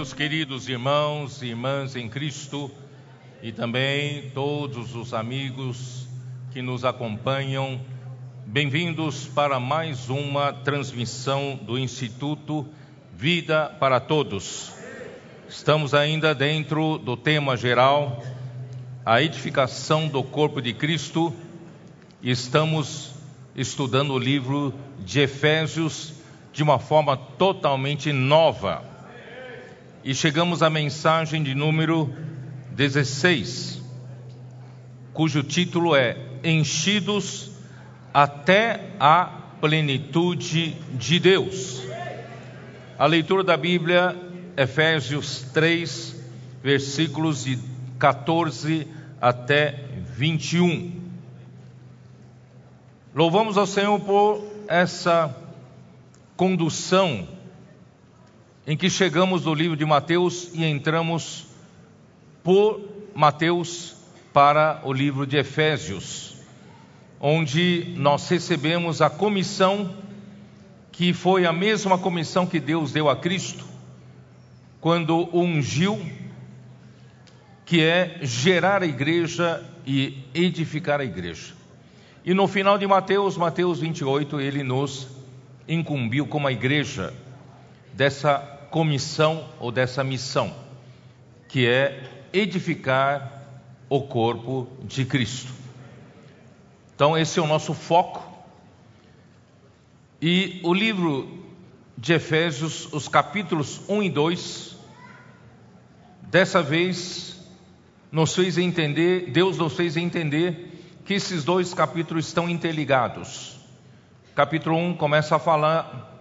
Meus queridos irmãos e irmãs em Cristo, e também todos os amigos que nos acompanham, bem-vindos para mais uma transmissão do Instituto Vida para Todos. Estamos ainda dentro do tema geral, a edificação do corpo de Cristo, e estamos estudando o livro de Efésios de uma forma totalmente nova e chegamos à mensagem de número 16, cujo título é Enchidos até a plenitude de Deus. A leitura da Bíblia, Efésios 3, versículos de 14 até 21. Louvamos ao Senhor por essa condução em que chegamos no livro de Mateus e entramos por Mateus para o livro de Efésios, onde nós recebemos a comissão que foi a mesma comissão que Deus deu a Cristo quando o ungiu, que é gerar a igreja e edificar a igreja. E no final de Mateus, Mateus 28, ele nos incumbiu como a igreja dessa comissão ou dessa missão, que é edificar o corpo de Cristo. Então, esse é o nosso foco. E o livro de Efésios, os capítulos 1 e 2, dessa vez nos fez entender, Deus nos fez entender que esses dois capítulos estão interligados. Capítulo 1 começa a falar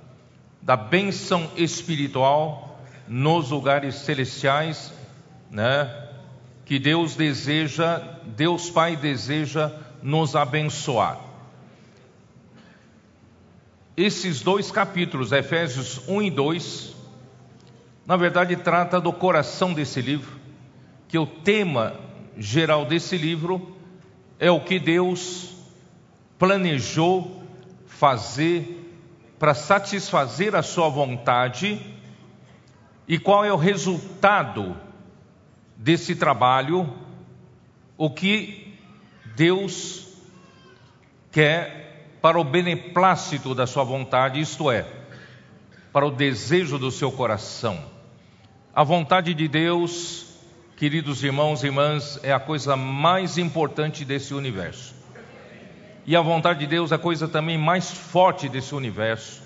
da bênção espiritual nos lugares celestiais, né? Que Deus deseja, Deus Pai deseja nos abençoar. Esses dois capítulos, Efésios 1 e 2, na verdade trata do coração desse livro, que o tema geral desse livro é o que Deus planejou fazer para satisfazer a sua vontade e qual é o resultado desse trabalho, o que Deus quer para o beneplácito da sua vontade, isto é, para o desejo do seu coração. A vontade de Deus, queridos irmãos e irmãs, é a coisa mais importante desse universo. E a vontade de Deus é a coisa também mais forte desse universo.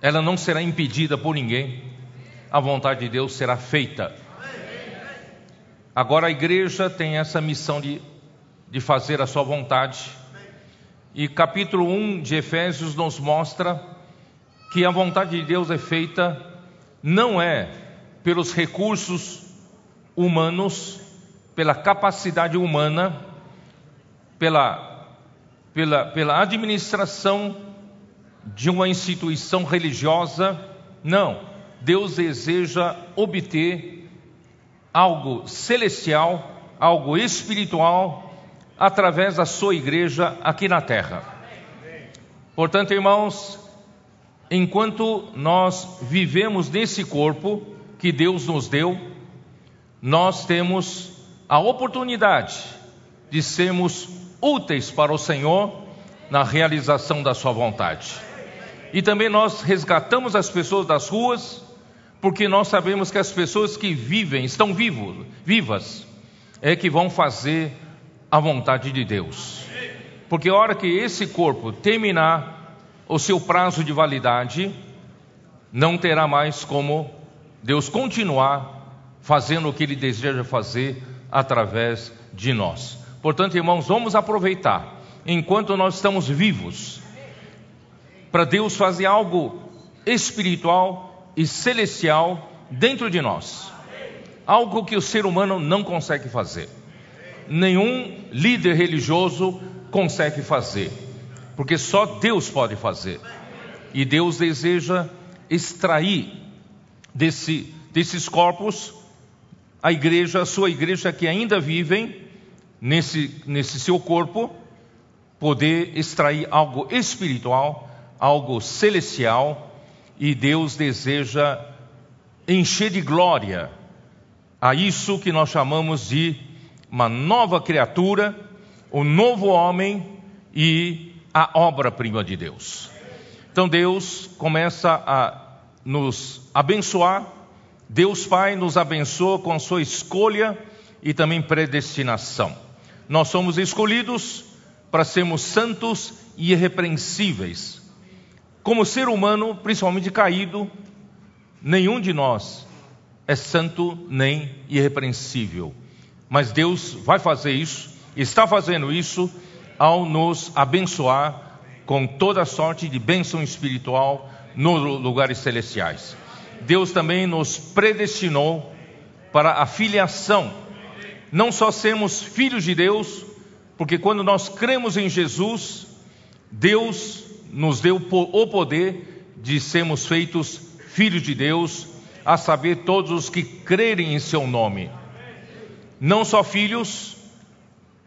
Ela não será impedida por ninguém. A vontade de Deus será feita. Agora a igreja tem essa missão de, de fazer a sua vontade. E capítulo 1 de Efésios nos mostra que a vontade de Deus é feita não é pelos recursos humanos, pela capacidade humana, pela, pela, pela administração de uma instituição religiosa. Não. Deus deseja obter algo celestial, algo espiritual, através da sua igreja aqui na terra. Portanto, irmãos, enquanto nós vivemos nesse corpo que Deus nos deu, nós temos a oportunidade de sermos úteis para o Senhor na realização da Sua vontade. E também nós resgatamos as pessoas das ruas, porque nós sabemos que as pessoas que vivem, estão vivos, vivas, é que vão fazer a vontade de Deus. Porque a hora que esse corpo terminar o seu prazo de validade, não terá mais como Deus continuar fazendo o que Ele deseja fazer através de nós. Portanto, irmãos, vamos aproveitar enquanto nós estamos vivos para Deus fazer algo espiritual e celestial dentro de nós. Algo que o ser humano não consegue fazer. nenhum líder religioso consegue fazer, porque só Deus pode fazer. E Deus deseja extrair desse, desses corpos a igreja, a sua igreja que ainda vivem nesse, nesse seu corpo, poder extrair algo espiritual, algo celestial, e Deus deseja encher de glória a isso que nós chamamos de uma nova criatura, o um novo homem e a obra-prima de Deus. Então Deus começa a nos abençoar, Deus Pai nos abençoa com a sua escolha e também predestinação. Nós somos escolhidos para sermos santos e irrepreensíveis. Como ser humano, principalmente caído, nenhum de nós é santo nem irrepreensível. Mas Deus vai fazer isso, está fazendo isso, ao nos abençoar com toda sorte de bênção espiritual nos lugares celestiais. Deus também nos predestinou para a filiação, não só sermos filhos de Deus, porque quando nós cremos em Jesus, Deus nos deu o poder de sermos feitos filhos de Deus, a saber, todos os que crerem em seu nome. Não só filhos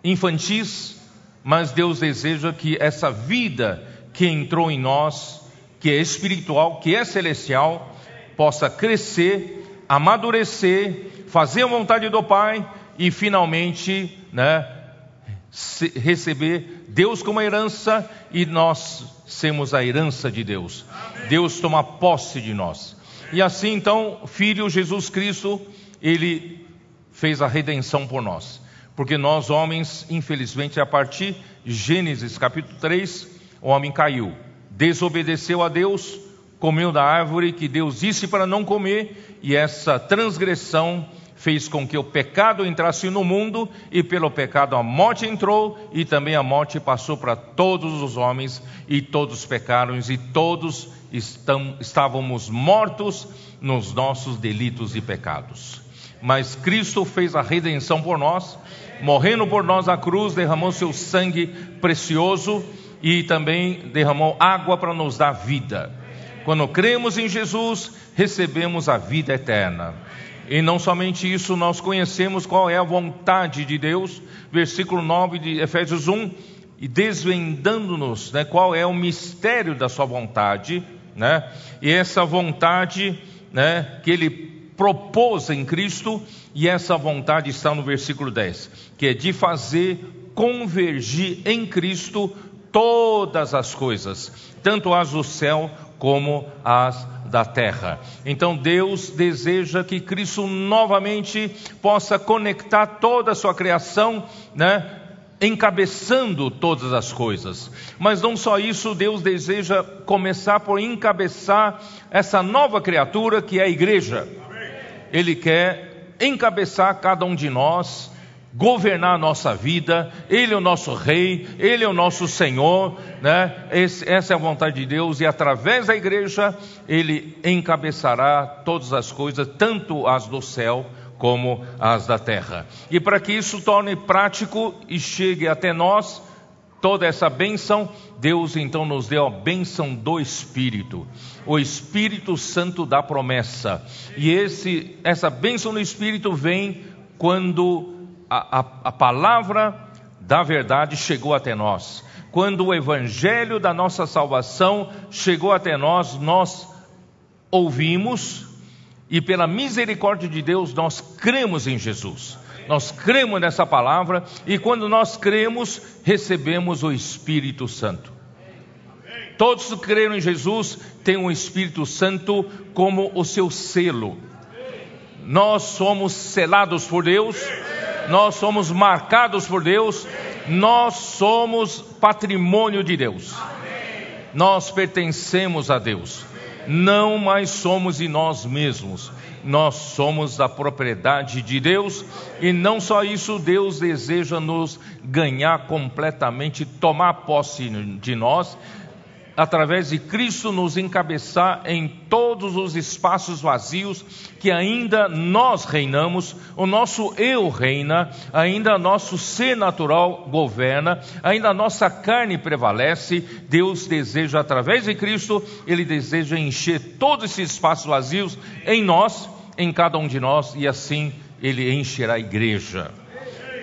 infantis, mas Deus deseja que essa vida que entrou em nós, que é espiritual, que é celestial, possa crescer, amadurecer, fazer a vontade do Pai e finalmente, né, receber Deus como herança e nós sermos a herança de Deus. Deus toma posse de nós. E assim então, Filho Jesus Cristo, ele fez a redenção por nós. Porque nós, homens, infelizmente, a partir de Gênesis capítulo 3, o homem caiu, desobedeceu a Deus, comeu da árvore que Deus disse para não comer, e essa transgressão fez com que o pecado entrasse no mundo, e pelo pecado a morte entrou, e também a morte passou para todos os homens, e todos pecaram, e todos estão, estávamos mortos nos nossos delitos e pecados. Mas Cristo fez a redenção por nós, morrendo por nós na cruz, derramou seu sangue precioso e também derramou água para nos dar vida. Quando cremos em Jesus, recebemos a vida eterna. E não somente isso, nós conhecemos qual é a vontade de Deus, versículo 9 de Efésios 1, e desvendando-nos né, qual é o mistério da sua vontade, né, e essa vontade né, que ele propôs em Cristo, e essa vontade está no versículo 10, que é de fazer convergir em Cristo todas as coisas, tanto as do céu como as da terra. Então Deus deseja que Cristo novamente possa conectar toda a sua criação, né? encabeçando todas as coisas. Mas não só isso, Deus deseja começar por encabeçar essa nova criatura que é a igreja. Ele quer encabeçar cada um de nós governar a nossa vida, Ele é o nosso Rei, Ele é o nosso Senhor, né? Esse, essa é a vontade de Deus, e através da igreja Ele encabeçará todas as coisas, tanto as do céu como as da terra. E para que isso torne prático e chegue até nós, toda essa bênção, Deus então nos deu a bênção do Espírito, o Espírito Santo da promessa. E esse, essa bênção do Espírito vem quando a, a, palavra da verdade chegou até nós. Quando o evangelho da nossa salvação chegou até nós, nós ouvimos e pela misericórdia de Deus nós cremos em Jesus. Nós cremos nessa palavra e quando nós cremos, recebemos o Espírito Santo. Todos que creram em Jesus têm o Espírito Santo como o seu selo. Nós somos selados por Deus nós somos marcados por Deus, nós somos patrimônio de Deus. Nós pertencemos a Deus. Não mais somos de nós mesmos. Nós somos da propriedade de Deus e não só isso, Deus deseja nos ganhar completamente, tomar posse de nós, através de Cristo, nos encabeçar em todos os espaços vazios que ainda nós reinamos, o nosso eu reina, ainda nosso ser natural governa, ainda nossa carne prevalece. Deus deseja, através de Cristo, Ele deseja encher todos esses espaços vazios em nós, em cada um de nós, e assim Ele encherá a igreja.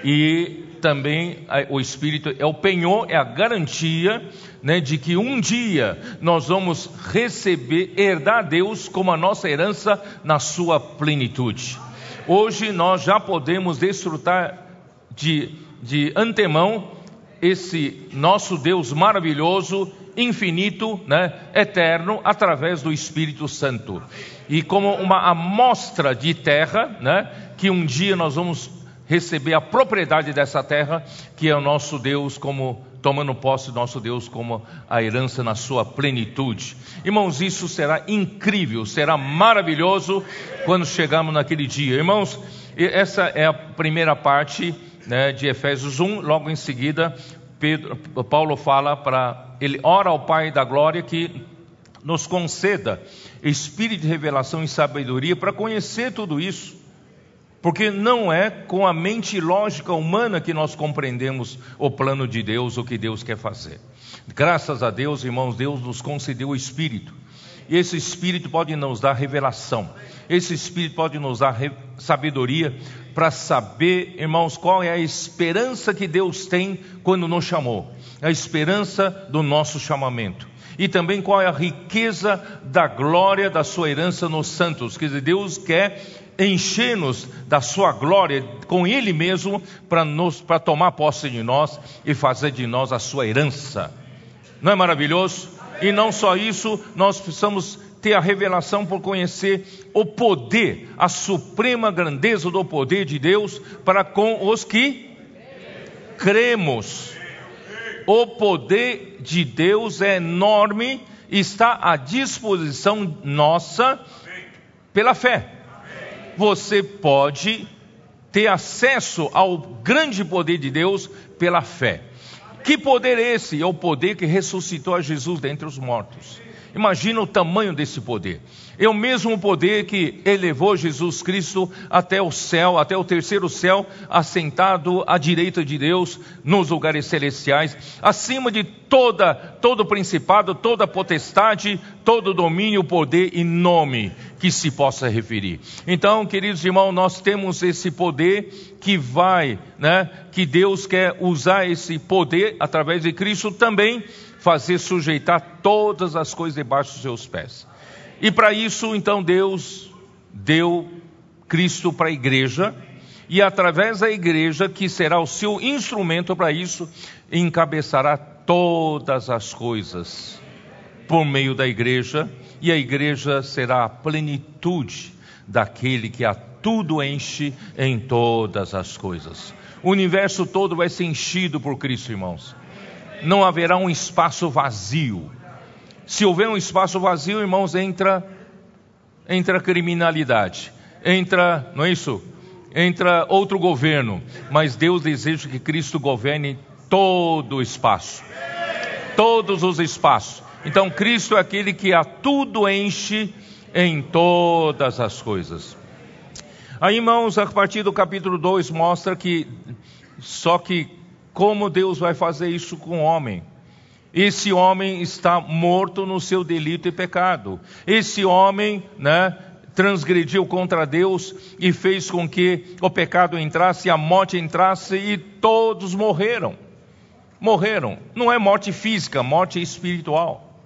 E também o Espírito é o penhor, é a garantia né, de que um dia nós vamos receber, herdar Deus como a nossa herança na sua plenitude. Hoje nós já podemos desfrutar de, de antemão esse nosso Deus maravilhoso, infinito, né, eterno, através do Espírito Santo. E como uma amostra de terra, né, que um dia nós vamos receber a propriedade dessa terra, que é o nosso Deus, como tomando posse do nosso Deus como a herança na sua plenitude. Irmãos, isso será incrível, será maravilhoso quando chegarmos naquele dia. Irmãos, essa é a primeira parte né, de Efésios 1, logo em seguida, Pedro, Paulo fala para ele ora ao Pai da glória que nos conceda espírito de revelação e sabedoria para conhecer tudo isso porque não é com a mente lógica humana que nós compreendemos o plano de Deus, o que Deus quer fazer. Graças a Deus, irmãos, Deus nos concedeu o Espírito. E esse Espírito pode nos dar revelação. Esse Espírito pode nos dar sabedoria para saber, irmãos, qual é a esperança que Deus tem quando nos chamou. A esperança do nosso chamamento e também qual é a riqueza da glória da sua herança nos santos. Quer dizer, Deus quer encher-nos da sua glória com Ele mesmo para tomar posse de nós e fazer de nós a sua herança. Não é maravilhoso? E não só isso, nós precisamos ter a revelação por conhecer o poder, a suprema grandeza do poder de Deus para com os que cremos. O poder de Deus é enorme, está à disposição nossa pela fé você pode ter acesso ao grande poder de Deus pela fé. Que poder é esse? É o poder que ressuscitou a Jesus dentre os mortos. Imagina o tamanho desse poder. É o mesmo poder que elevou Jesus Cristo até o céu, até o terceiro céu, assentado à direita de Deus nos lugares celestiais, acima de toda todo principado, toda potestade, todo domínio, poder e nome que se possa referir. Então, queridos irmãos, nós temos esse poder que vai, né, que Deus quer usar esse poder através de Cristo também fazer sujeitar todas as coisas debaixo dos seus pés. E para isso, então, Deus deu Cristo para a igreja, e através da igreja, que será o seu instrumento para isso, encabeçará todas as coisas por meio da igreja, e a igreja será a plenitude daquele que a tudo enche em todas as coisas. O universo todo vai ser enchido por Cristo, irmãos não haverá um espaço vazio. Se houver um espaço vazio, irmãos, entra entra criminalidade, entra, não é isso? Entra outro governo, mas Deus deseja que Cristo governe todo o espaço. Todos os espaços. Então Cristo é aquele que a tudo enche em todas as coisas. Aí, irmãos, a partir do capítulo 2 mostra que só que como Deus vai fazer isso com o homem? Esse homem está morto no seu delito e pecado. Esse homem, né, transgrediu contra Deus e fez com que o pecado entrasse, a morte entrasse e todos morreram. Morreram. Não é morte física, morte espiritual.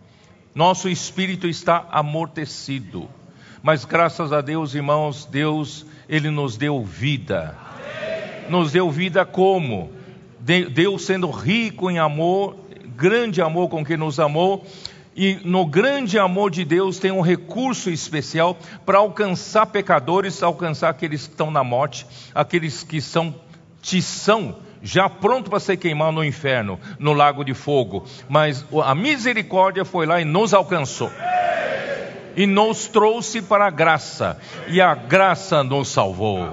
Nosso espírito está amortecido. Mas graças a Deus, irmãos, Deus, ele nos deu vida. Nos deu vida como? Deus sendo rico em amor, grande amor com que nos amou, e no grande amor de Deus tem um recurso especial para alcançar pecadores, alcançar aqueles que estão na morte, aqueles que são tição, já pronto para ser queimado no inferno, no lago de fogo. Mas a misericórdia foi lá e nos alcançou. E nos trouxe para a graça, e a graça nos salvou.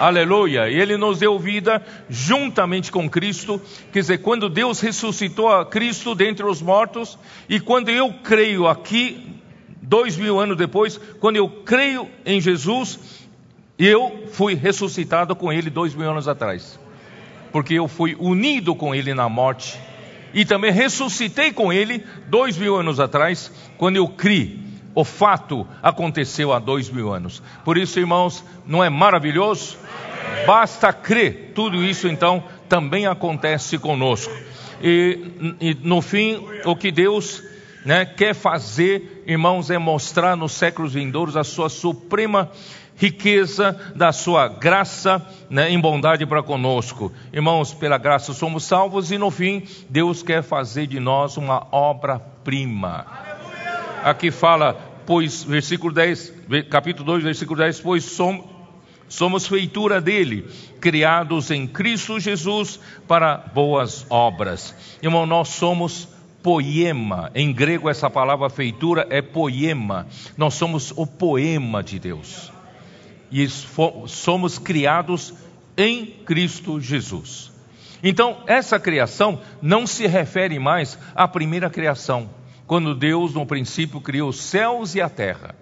Aleluia. Ele nos deu vida juntamente com Cristo. Quer dizer, quando Deus ressuscitou a Cristo dentre os mortos, e quando eu creio aqui, dois mil anos depois, quando eu creio em Jesus, eu fui ressuscitado com Ele dois mil anos atrás. Porque eu fui unido com Ele na morte. E também ressuscitei com Ele dois mil anos atrás, quando eu criei o fato aconteceu há dois mil anos. Por isso, irmãos, não é maravilhoso? Basta crer. Tudo isso, então, também acontece conosco. E, e no fim, o que Deus né, quer fazer, irmãos, é mostrar nos séculos vindouros a sua suprema riqueza da sua graça né, em bondade para conosco. Irmãos, pela graça somos salvos e no fim, Deus quer fazer de nós uma obra-prima aqui fala, pois, versículo 10, capítulo 2, versículo 10, pois somos, somos feitura dele, criados em Cristo Jesus para boas obras. Irmão, nós somos poema, em grego essa palavra feitura é poema, nós somos o poema de Deus, e somos criados em Cristo Jesus. Então, essa criação não se refere mais à primeira criação quando Deus, no princípio, criou os céus e a terra.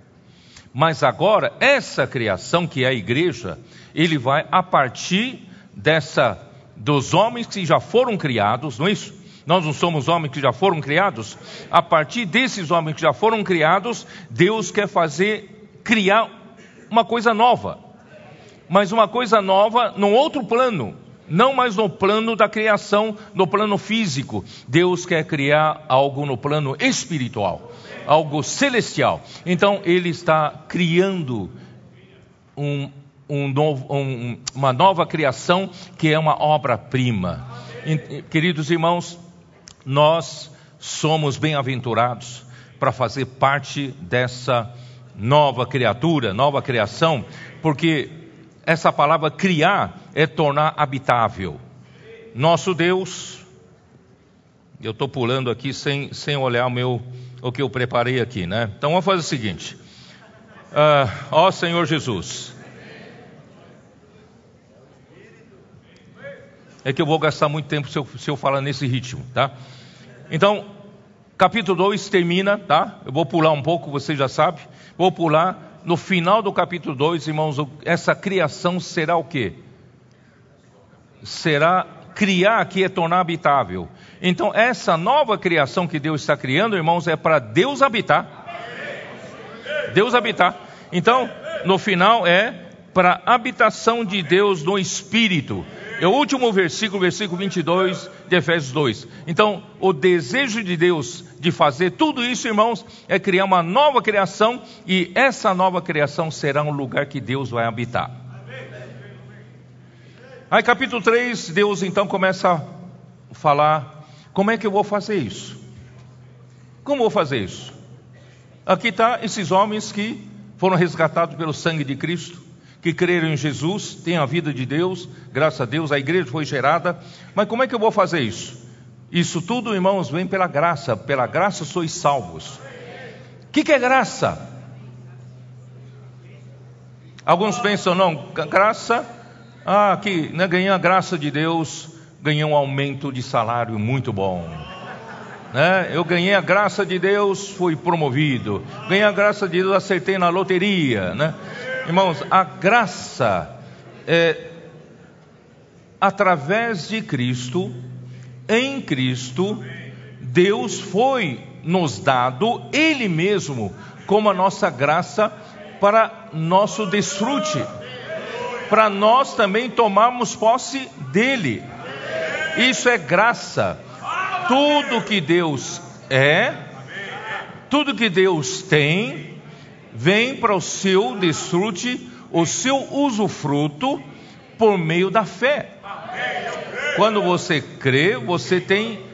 Mas agora, essa criação que é a igreja, ele vai a partir dessa dos homens que já foram criados, não é isso? Nós não somos homens que já foram criados? A partir desses homens que já foram criados, Deus quer fazer criar uma coisa nova. Mas uma coisa nova num outro plano não mais no plano da criação, no plano físico. Deus quer criar algo no plano espiritual, algo celestial. Então, Ele está criando um, um novo, um, uma nova criação que é uma obra-prima. Queridos irmãos, nós somos bem-aventurados para fazer parte dessa nova criatura, nova criação, porque essa palavra criar é tornar habitável. Nosso Deus, eu estou pulando aqui sem, sem olhar o, meu, o que eu preparei aqui, né? Então vamos fazer o seguinte: uh, ó Senhor Jesus, é que eu vou gastar muito tempo se eu, se eu falar nesse ritmo, tá? Então, capítulo 2 termina, tá? Eu vou pular um pouco, você já sabe. Vou pular no final do capítulo 2, irmãos, essa criação será o quê? Será criar aqui é tornar habitável. Então, essa nova criação que Deus está criando, irmãos, é para Deus habitar. Deus habitar. Então, no final é para habitação de Deus no Espírito. É o último versículo, versículo 22 de Efésios 2. Então, o desejo de Deus de fazer tudo isso, irmãos, é criar uma nova criação e essa nova criação será um lugar que Deus vai habitar. Aí, capítulo 3, Deus então começa a falar: como é que eu vou fazer isso? Como vou fazer isso? Aqui está esses homens que foram resgatados pelo sangue de Cristo que creram em Jesus, têm a vida de Deus, graças a Deus, a igreja foi gerada. Mas como é que eu vou fazer isso? Isso tudo, irmãos, vem pela graça, pela graça sois salvos. O que, que é graça? Alguns pensam, não, graça, ah, que né, ganhei a graça de Deus, ganhei um aumento de salário muito bom. Né? Eu ganhei a graça de Deus, fui promovido. Ganhei a graça de Deus, acertei na loteria. Né? Irmãos, a graça é através de Cristo, em Cristo, Deus foi nos dado Ele mesmo como a nossa graça para nosso desfrute, para nós também tomarmos posse dele. Isso é graça. Tudo que Deus é, tudo que Deus tem, vem para o seu desfrute, o seu usufruto por meio da fé. Quando você crê, você tem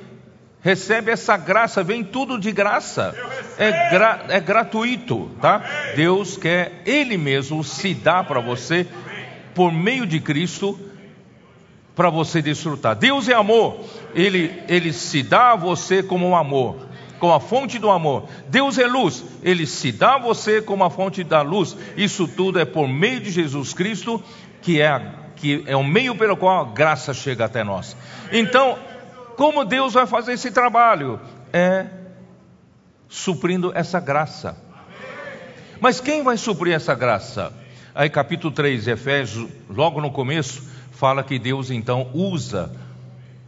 recebe essa graça, vem tudo de graça. É, gra, é gratuito, tá? Deus quer ele mesmo se dar para você por meio de Cristo para você desfrutar. Deus é amor. Ele ele se dá a você como um amor como a fonte do amor. Deus é luz, ele se dá a você como a fonte da luz. Isso tudo é por meio de Jesus Cristo que é, que é o meio pelo qual a graça chega até nós. Então, como Deus vai fazer esse trabalho? É suprindo essa graça. Mas quem vai suprir essa graça? Aí, capítulo 3 de Efésios, logo no começo, fala que Deus então usa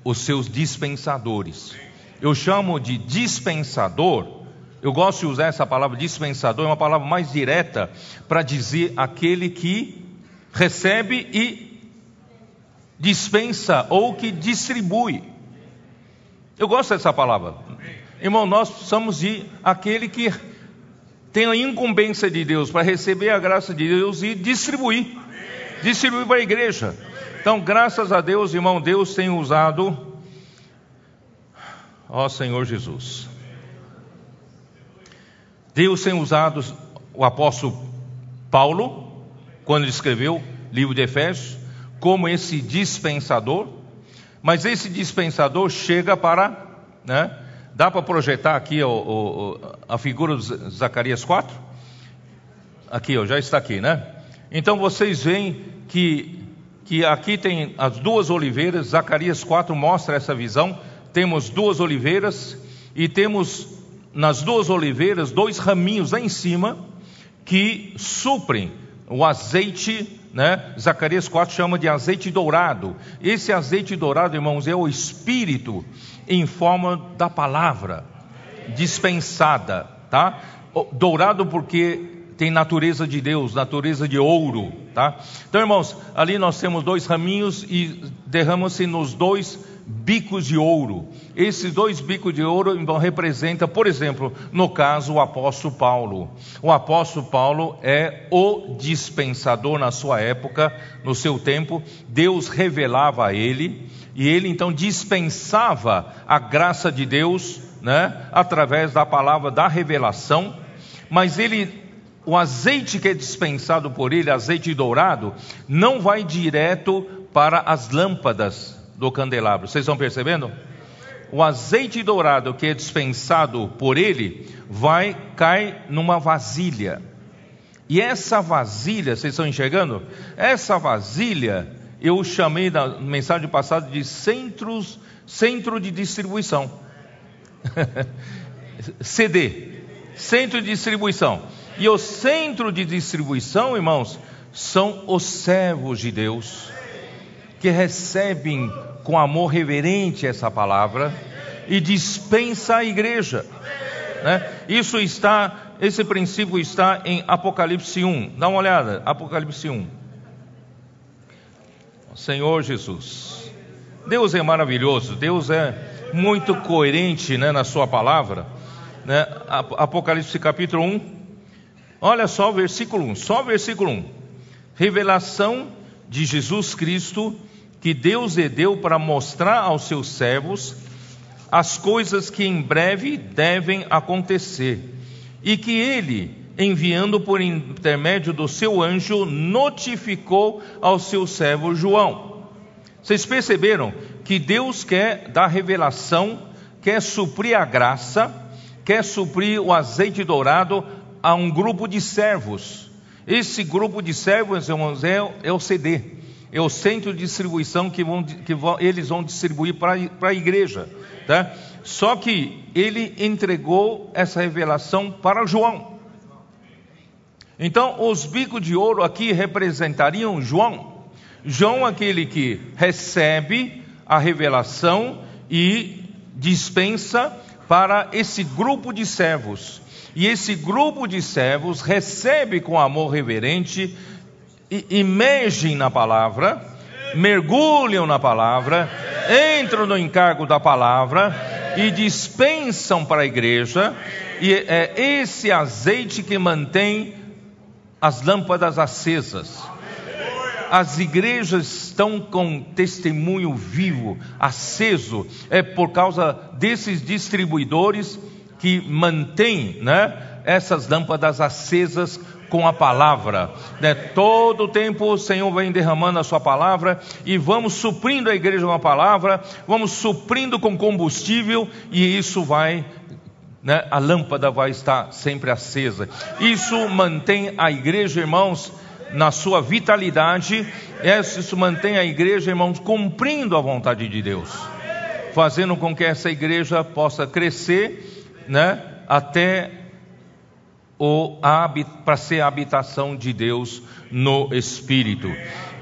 os seus dispensadores. Eu chamo de dispensador, eu gosto de usar essa palavra dispensador, é uma palavra mais direta para dizer aquele que recebe e dispensa ou que distribui. Eu gosto dessa palavra. Irmão, nós somos de aquele que tem a incumbência de Deus para receber a graça de Deus e distribuir. Distribuir para a igreja. Então, graças a Deus, irmão, Deus tem usado, ó Senhor Jesus. Deus tem usado o apóstolo Paulo, quando ele escreveu o livro de Efésios, como esse dispensador, mas esse dispensador chega para, né, dá para projetar aqui o, o, a figura de Zacarias 4? Aqui, ó, já está aqui, né? Então vocês veem que que aqui tem as duas oliveiras, Zacarias 4 mostra essa visão. Temos duas oliveiras e temos nas duas oliveiras dois raminhos lá em cima que suprem o azeite, né? Zacarias 4 chama de azeite dourado. Esse azeite dourado, irmãos, é o espírito em forma da palavra dispensada, tá? Dourado porque tem natureza de Deus, natureza de ouro, tá? Então, irmãos, ali nós temos dois raminhos e derrama-se nos dois bicos de ouro. Esses dois bicos de ouro então, representa, por exemplo, no caso o apóstolo Paulo. O apóstolo Paulo é o dispensador na sua época, no seu tempo. Deus revelava a ele e ele então dispensava a graça de Deus, né, através da palavra da revelação. Mas ele o azeite que é dispensado por ele, azeite dourado, não vai direto para as lâmpadas do candelabro. Vocês estão percebendo? O azeite dourado que é dispensado por ele vai cai numa vasilha. E essa vasilha, vocês estão enxergando? Essa vasilha eu chamei na mensagem passada de centros, centro de distribuição. CD, centro de distribuição. E o centro de distribuição, irmãos, são os servos de Deus, que recebem com amor reverente essa palavra e dispensa a igreja. Né? Isso está, esse princípio está em Apocalipse 1. Dá uma olhada, Apocalipse 1. Senhor Jesus. Deus é maravilhoso, Deus é muito coerente né, na sua palavra. Né? Apocalipse capítulo 1, Olha só o versículo 1, só o versículo 1. Revelação de Jesus Cristo que Deus lhe deu para mostrar aos seus servos as coisas que em breve devem acontecer, e que ele, enviando por intermédio do seu anjo, notificou ao seu servo João. Vocês perceberam que Deus quer dar revelação, quer suprir a graça, quer suprir o azeite dourado a um grupo de servos. Esse grupo de servos, irmãos, é, é o CD, é o centro de distribuição que, vão, que vão, eles vão distribuir para a igreja. Tá? Só que ele entregou essa revelação para João. Então, os bicos de ouro aqui representariam João. João, aquele que recebe a revelação e dispensa para esse grupo de servos. E esse grupo de servos recebe com amor reverente, emergem na palavra, mergulham na palavra, entram no encargo da palavra e dispensam para a igreja. E é esse azeite que mantém as lâmpadas acesas. As igrejas estão com testemunho vivo, aceso, é por causa desses distribuidores que mantém né, essas lâmpadas acesas com a palavra. Né? Todo o tempo o Senhor vem derramando a sua palavra e vamos suprindo a igreja com a palavra, vamos suprindo com combustível e isso vai. Né, a lâmpada vai estar sempre acesa. Isso mantém a igreja, irmãos, na sua vitalidade, isso mantém a igreja, irmãos, cumprindo a vontade de Deus, fazendo com que essa igreja possa crescer, né, até para ser a habitação de Deus no Espírito.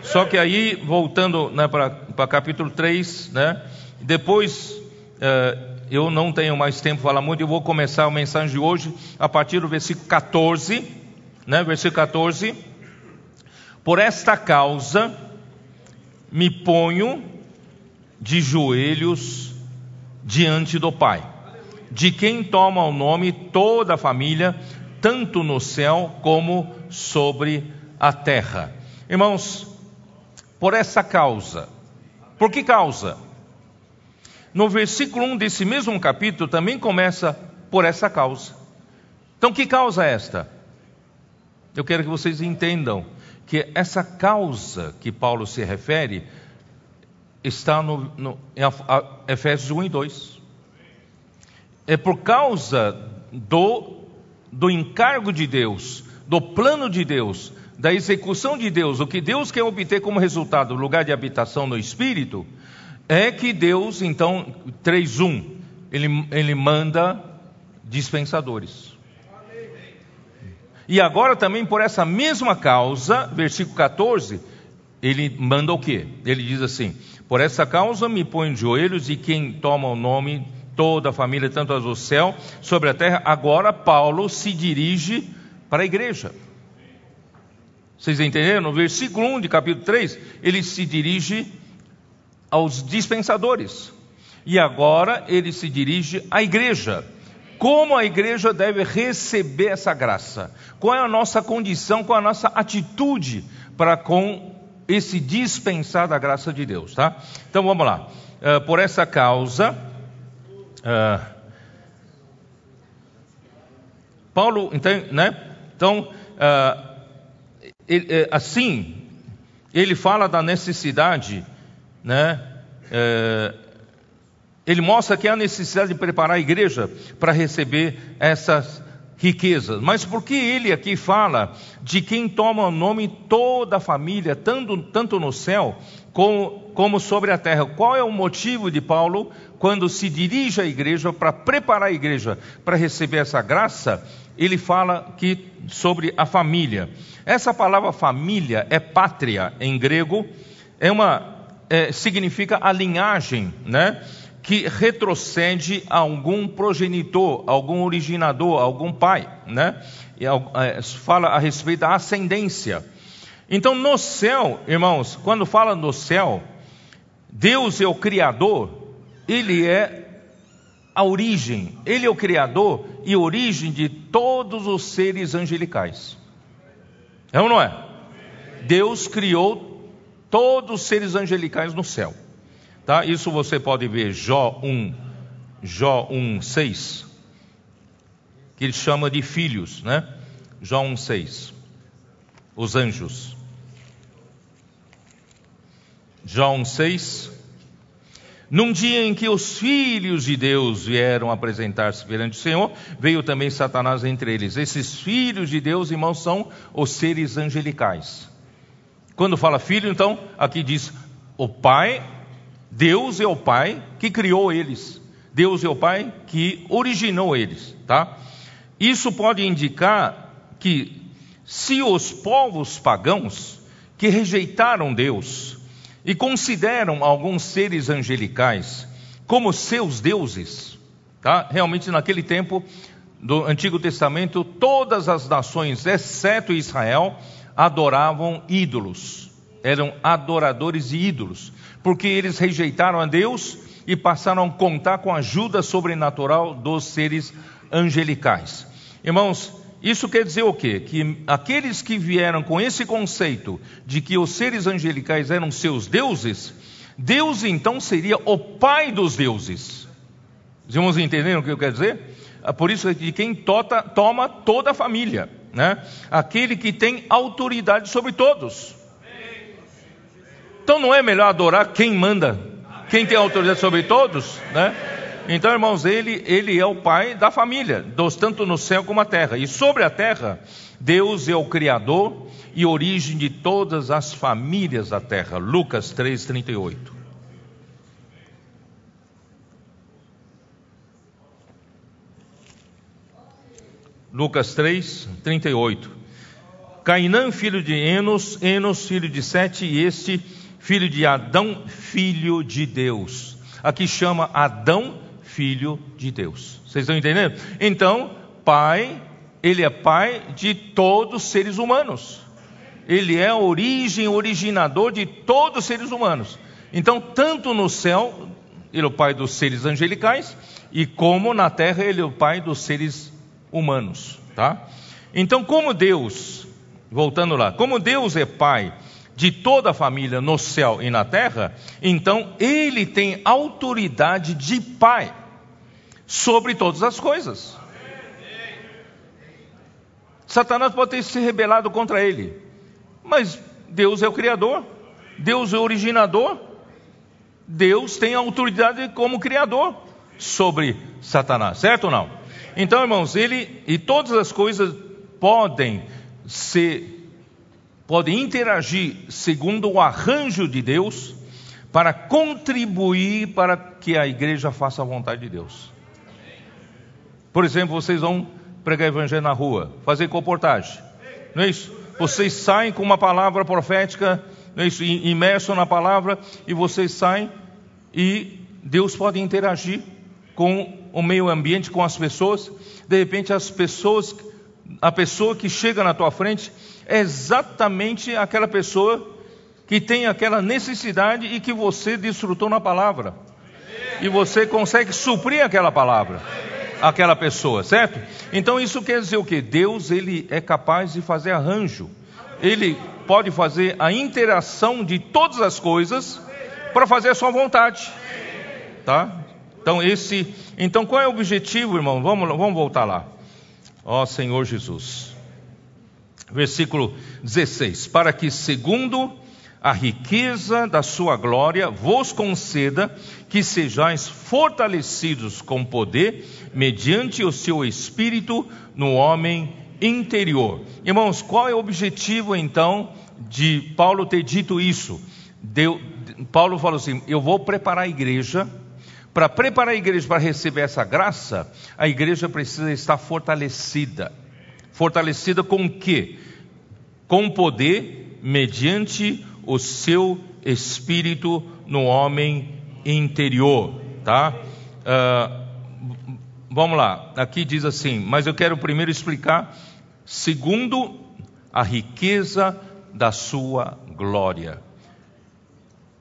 Só que aí, voltando né, para capítulo 3, né, depois eh, eu não tenho mais tempo para falar muito, eu vou começar a mensagem de hoje a partir do versículo 14, né, versículo 14. Por esta causa me ponho de joelhos diante do Pai, de quem toma o nome toda a família, tanto no céu como sobre a terra. Irmãos, por essa causa. Por que causa? No versículo 1 desse mesmo capítulo também começa por essa causa. Então, que causa é esta? Eu quero que vocês entendam que essa causa que Paulo se refere está no, no, em Efésios 1 e 2. É por causa do, do encargo de Deus, do plano de Deus, da execução de Deus, o que Deus quer obter como resultado, lugar de habitação no Espírito, é que Deus, então, 3.1, ele, ele manda dispensadores. E agora também por essa mesma causa, versículo 14, ele manda o quê? Ele diz assim: Por essa causa me põe de joelhos e quem toma o nome, toda a família, tanto as do céu, sobre a terra. Agora Paulo se dirige para a igreja. Vocês entenderam? No versículo 1 de capítulo 3, ele se dirige aos dispensadores. E agora ele se dirige à igreja como a igreja deve receber essa graça? Qual é a nossa condição, qual é a nossa atitude para com esse dispensar da graça de Deus, tá? Então vamos lá. Uh, por essa causa, uh, Paulo, então, né? Então, uh, ele, assim, ele fala da necessidade, né? Ele mostra que há necessidade de preparar a igreja para receber essas riquezas. Mas por que ele aqui fala de quem toma o nome toda a família, tanto, tanto no céu como, como sobre a terra? Qual é o motivo de Paulo quando se dirige à igreja para preparar a igreja para receber essa graça? Ele fala que sobre a família. Essa palavra família é pátria em grego, é uma é, significa a linhagem, né? que retrocede a algum progenitor, algum originador, algum pai, né? E, é, fala a respeito da ascendência. Então, no céu, irmãos, quando fala no céu, Deus é o Criador, Ele é a origem, Ele é o Criador e origem de todos os seres angelicais. É ou não é? Deus criou todos os seres angelicais no céu. Tá? Isso você pode ver Jó 1, Jó 1, 6, que ele chama de filhos, né? Jó 1, 6, os anjos. 1, 6, num dia em que os filhos de Deus vieram apresentar-se perante o Senhor, veio também Satanás entre eles. Esses filhos de Deus, irmãos, são os seres angelicais. Quando fala filho, então, aqui diz o pai Deus é o Pai que criou eles. Deus é o Pai que originou eles, tá? Isso pode indicar que se os povos pagãos que rejeitaram Deus e consideram alguns seres angelicais como seus deuses, tá? Realmente naquele tempo do Antigo Testamento, todas as nações, exceto Israel, adoravam ídolos. Eram adoradores de ídolos porque eles rejeitaram a Deus e passaram a contar com a ajuda sobrenatural dos seres angelicais. Irmãos, isso quer dizer o quê? Que aqueles que vieram com esse conceito de que os seres angelicais eram seus deuses, Deus então seria o pai dos deuses. Os irmãos entenderam o que eu quero dizer? É por isso é de quem tota, toma toda a família, né? Aquele que tem autoridade sobre todos. Então não é melhor adorar quem manda, quem tem autoridade sobre todos, né? Então, irmãos, ele, ele é o pai da família, dos, tanto no céu como na terra. E sobre a terra, Deus é o Criador e origem de todas as famílias da terra. Lucas 3,38. Lucas 3, 38. Cainã, filho de Enos, Enos, filho de Sete, e este, filho de Adão, filho de Deus. Aqui chama Adão, filho de Deus. Vocês estão entendendo? Então, pai, ele é pai de todos os seres humanos. Ele é a origem, originador de todos os seres humanos. Então, tanto no céu, ele é o pai dos seres angelicais, e como na terra, ele é o pai dos seres humanos, tá? Então, como Deus, voltando lá, como Deus é pai de toda a família no céu e na terra, então ele tem autoridade de pai sobre todas as coisas. Satanás pode ter se rebelado contra ele, mas Deus é o Criador, Deus é o originador, Deus tem autoridade como Criador sobre Satanás, certo ou não? Então, irmãos, ele e todas as coisas podem ser, podem interagir segundo o arranjo de Deus para contribuir para que a igreja faça a vontade de Deus. Por exemplo, vocês vão pregar evangelho na rua, fazer comportagem, não é isso? Vocês saem com uma palavra profética, não é isso? Imerso na palavra, e vocês saem e Deus pode interagir com o meio ambiente, com as pessoas. De repente, as pessoas, a pessoa que chega na tua frente é exatamente aquela pessoa que tem aquela necessidade e que você desfrutou na palavra. E você consegue suprir aquela palavra, aquela pessoa, certo? Então isso quer dizer o que? Deus ele é capaz de fazer arranjo. Ele pode fazer a interação de todas as coisas para fazer a sua vontade, tá? Então, esse, então qual é o objetivo, irmão? Vamos, vamos voltar lá. Ó Senhor Jesus. Versículo 16: Para que, segundo a riqueza da sua glória, vos conceda que sejais fortalecidos com poder, mediante o seu espírito no homem interior. Irmãos, qual é o objetivo então de Paulo ter dito isso? Deu, Paulo falou assim: Eu vou preparar a igreja para preparar a igreja para receber essa graça, a igreja precisa estar fortalecida. Fortalecida com o quê? Com poder, mediante o seu espírito no homem interior, tá? Uh, vamos lá, aqui diz assim, mas eu quero primeiro explicar, segundo a riqueza da sua glória.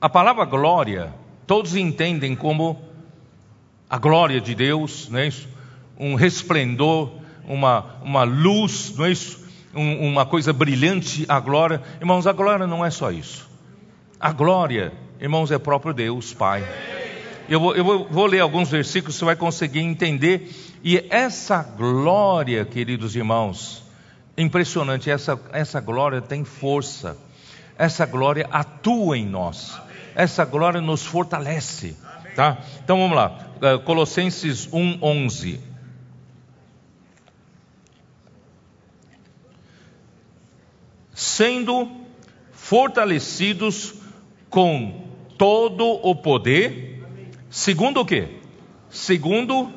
A palavra glória, todos entendem como a glória de Deus, é isso? um resplendor, uma, uma luz, não é isso? Um, uma coisa brilhante, a glória. Irmãos, a glória não é só isso. A glória, irmãos, é próprio Deus, Pai. Eu vou, eu vou, vou ler alguns versículos, você vai conseguir entender. E essa glória, queridos irmãos, impressionante, essa, essa glória tem força, essa glória atua em nós, essa glória nos fortalece. Tá? Então vamos lá, uh, Colossenses 1:11. Sendo fortalecidos com todo o poder, segundo o quê? Segundo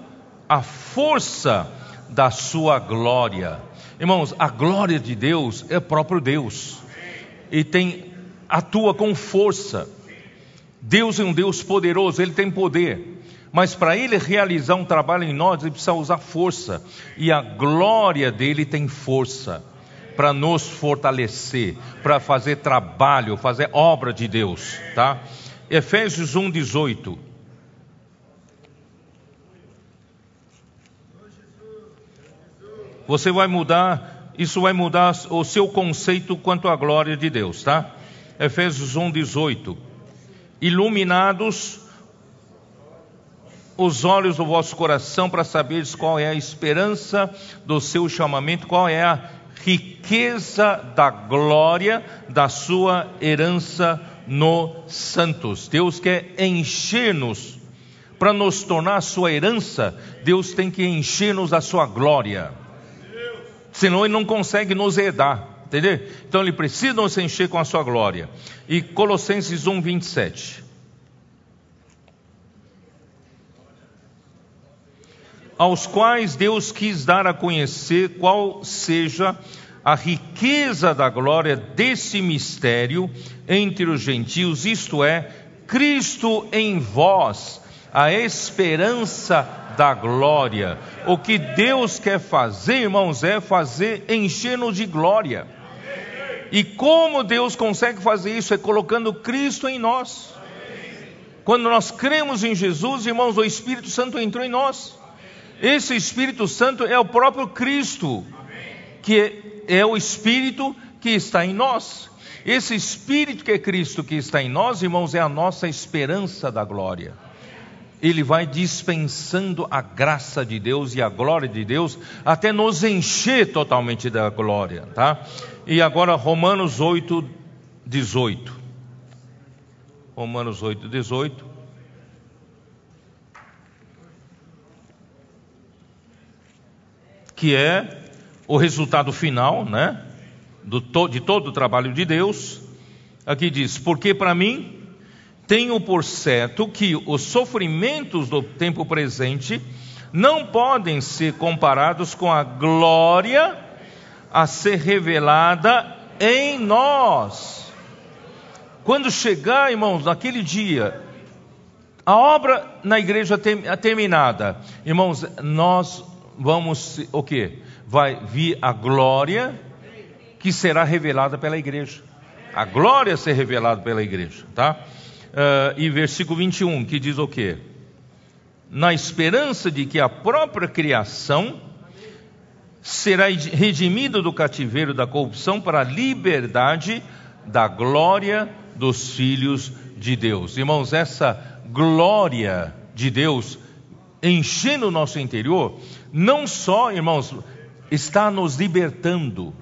a força da sua glória. Irmãos, a glória de Deus é próprio Deus e tem atua com força. Deus é um Deus poderoso, Ele tem poder. Mas para Ele realizar um trabalho em nós, Ele precisa usar força. E a glória dele tem força para nos fortalecer, para fazer trabalho, fazer obra de Deus, tá? Efésios 1:18. Você vai mudar, isso vai mudar o seu conceito quanto à glória de Deus, tá? Efésios 1:18 iluminados os olhos do vosso coração para saberes qual é a esperança do seu chamamento, qual é a riqueza da glória da sua herança nos santos. Deus quer encher-nos para nos tornar sua herança, Deus tem que encher-nos da sua glória. Senão ele não consegue nos herdar. Entendeu? Então ele precisa nos encher com a sua glória. E Colossenses 1, 27. Aos quais Deus quis dar a conhecer qual seja a riqueza da glória desse mistério entre os gentios, isto é, Cristo em vós, a esperança da glória. O que Deus quer fazer, irmãos, é fazer encher-nos de glória. E como Deus consegue fazer isso? É colocando Cristo em nós. Quando nós cremos em Jesus, irmãos, o Espírito Santo entrou em nós. Esse Espírito Santo é o próprio Cristo, que é o Espírito que está em nós. Esse Espírito que é Cristo que está em nós, irmãos, é a nossa esperança da glória. Ele vai dispensando a graça de Deus e a glória de Deus até nos encher totalmente da glória, tá? E agora Romanos 8, 18. Romanos 8, 18. Que é o resultado final, né? Do, de todo o trabalho de Deus. Aqui diz: Porque para mim tenho por certo que os sofrimentos do tempo presente não podem ser comparados com a glória a ser revelada em nós. Quando chegar, irmãos, naquele dia, a obra na igreja terminada, irmãos, nós vamos o que? Vai vir a glória que será revelada pela igreja. A glória ser revelada pela igreja, tá? Uh, e versículo 21, que diz o que? Na esperança de que a própria criação será redimido do cativeiro da corrupção para a liberdade da glória dos filhos de Deus. Irmãos, essa glória de Deus enchendo o nosso interior, não só, irmãos, está nos libertando,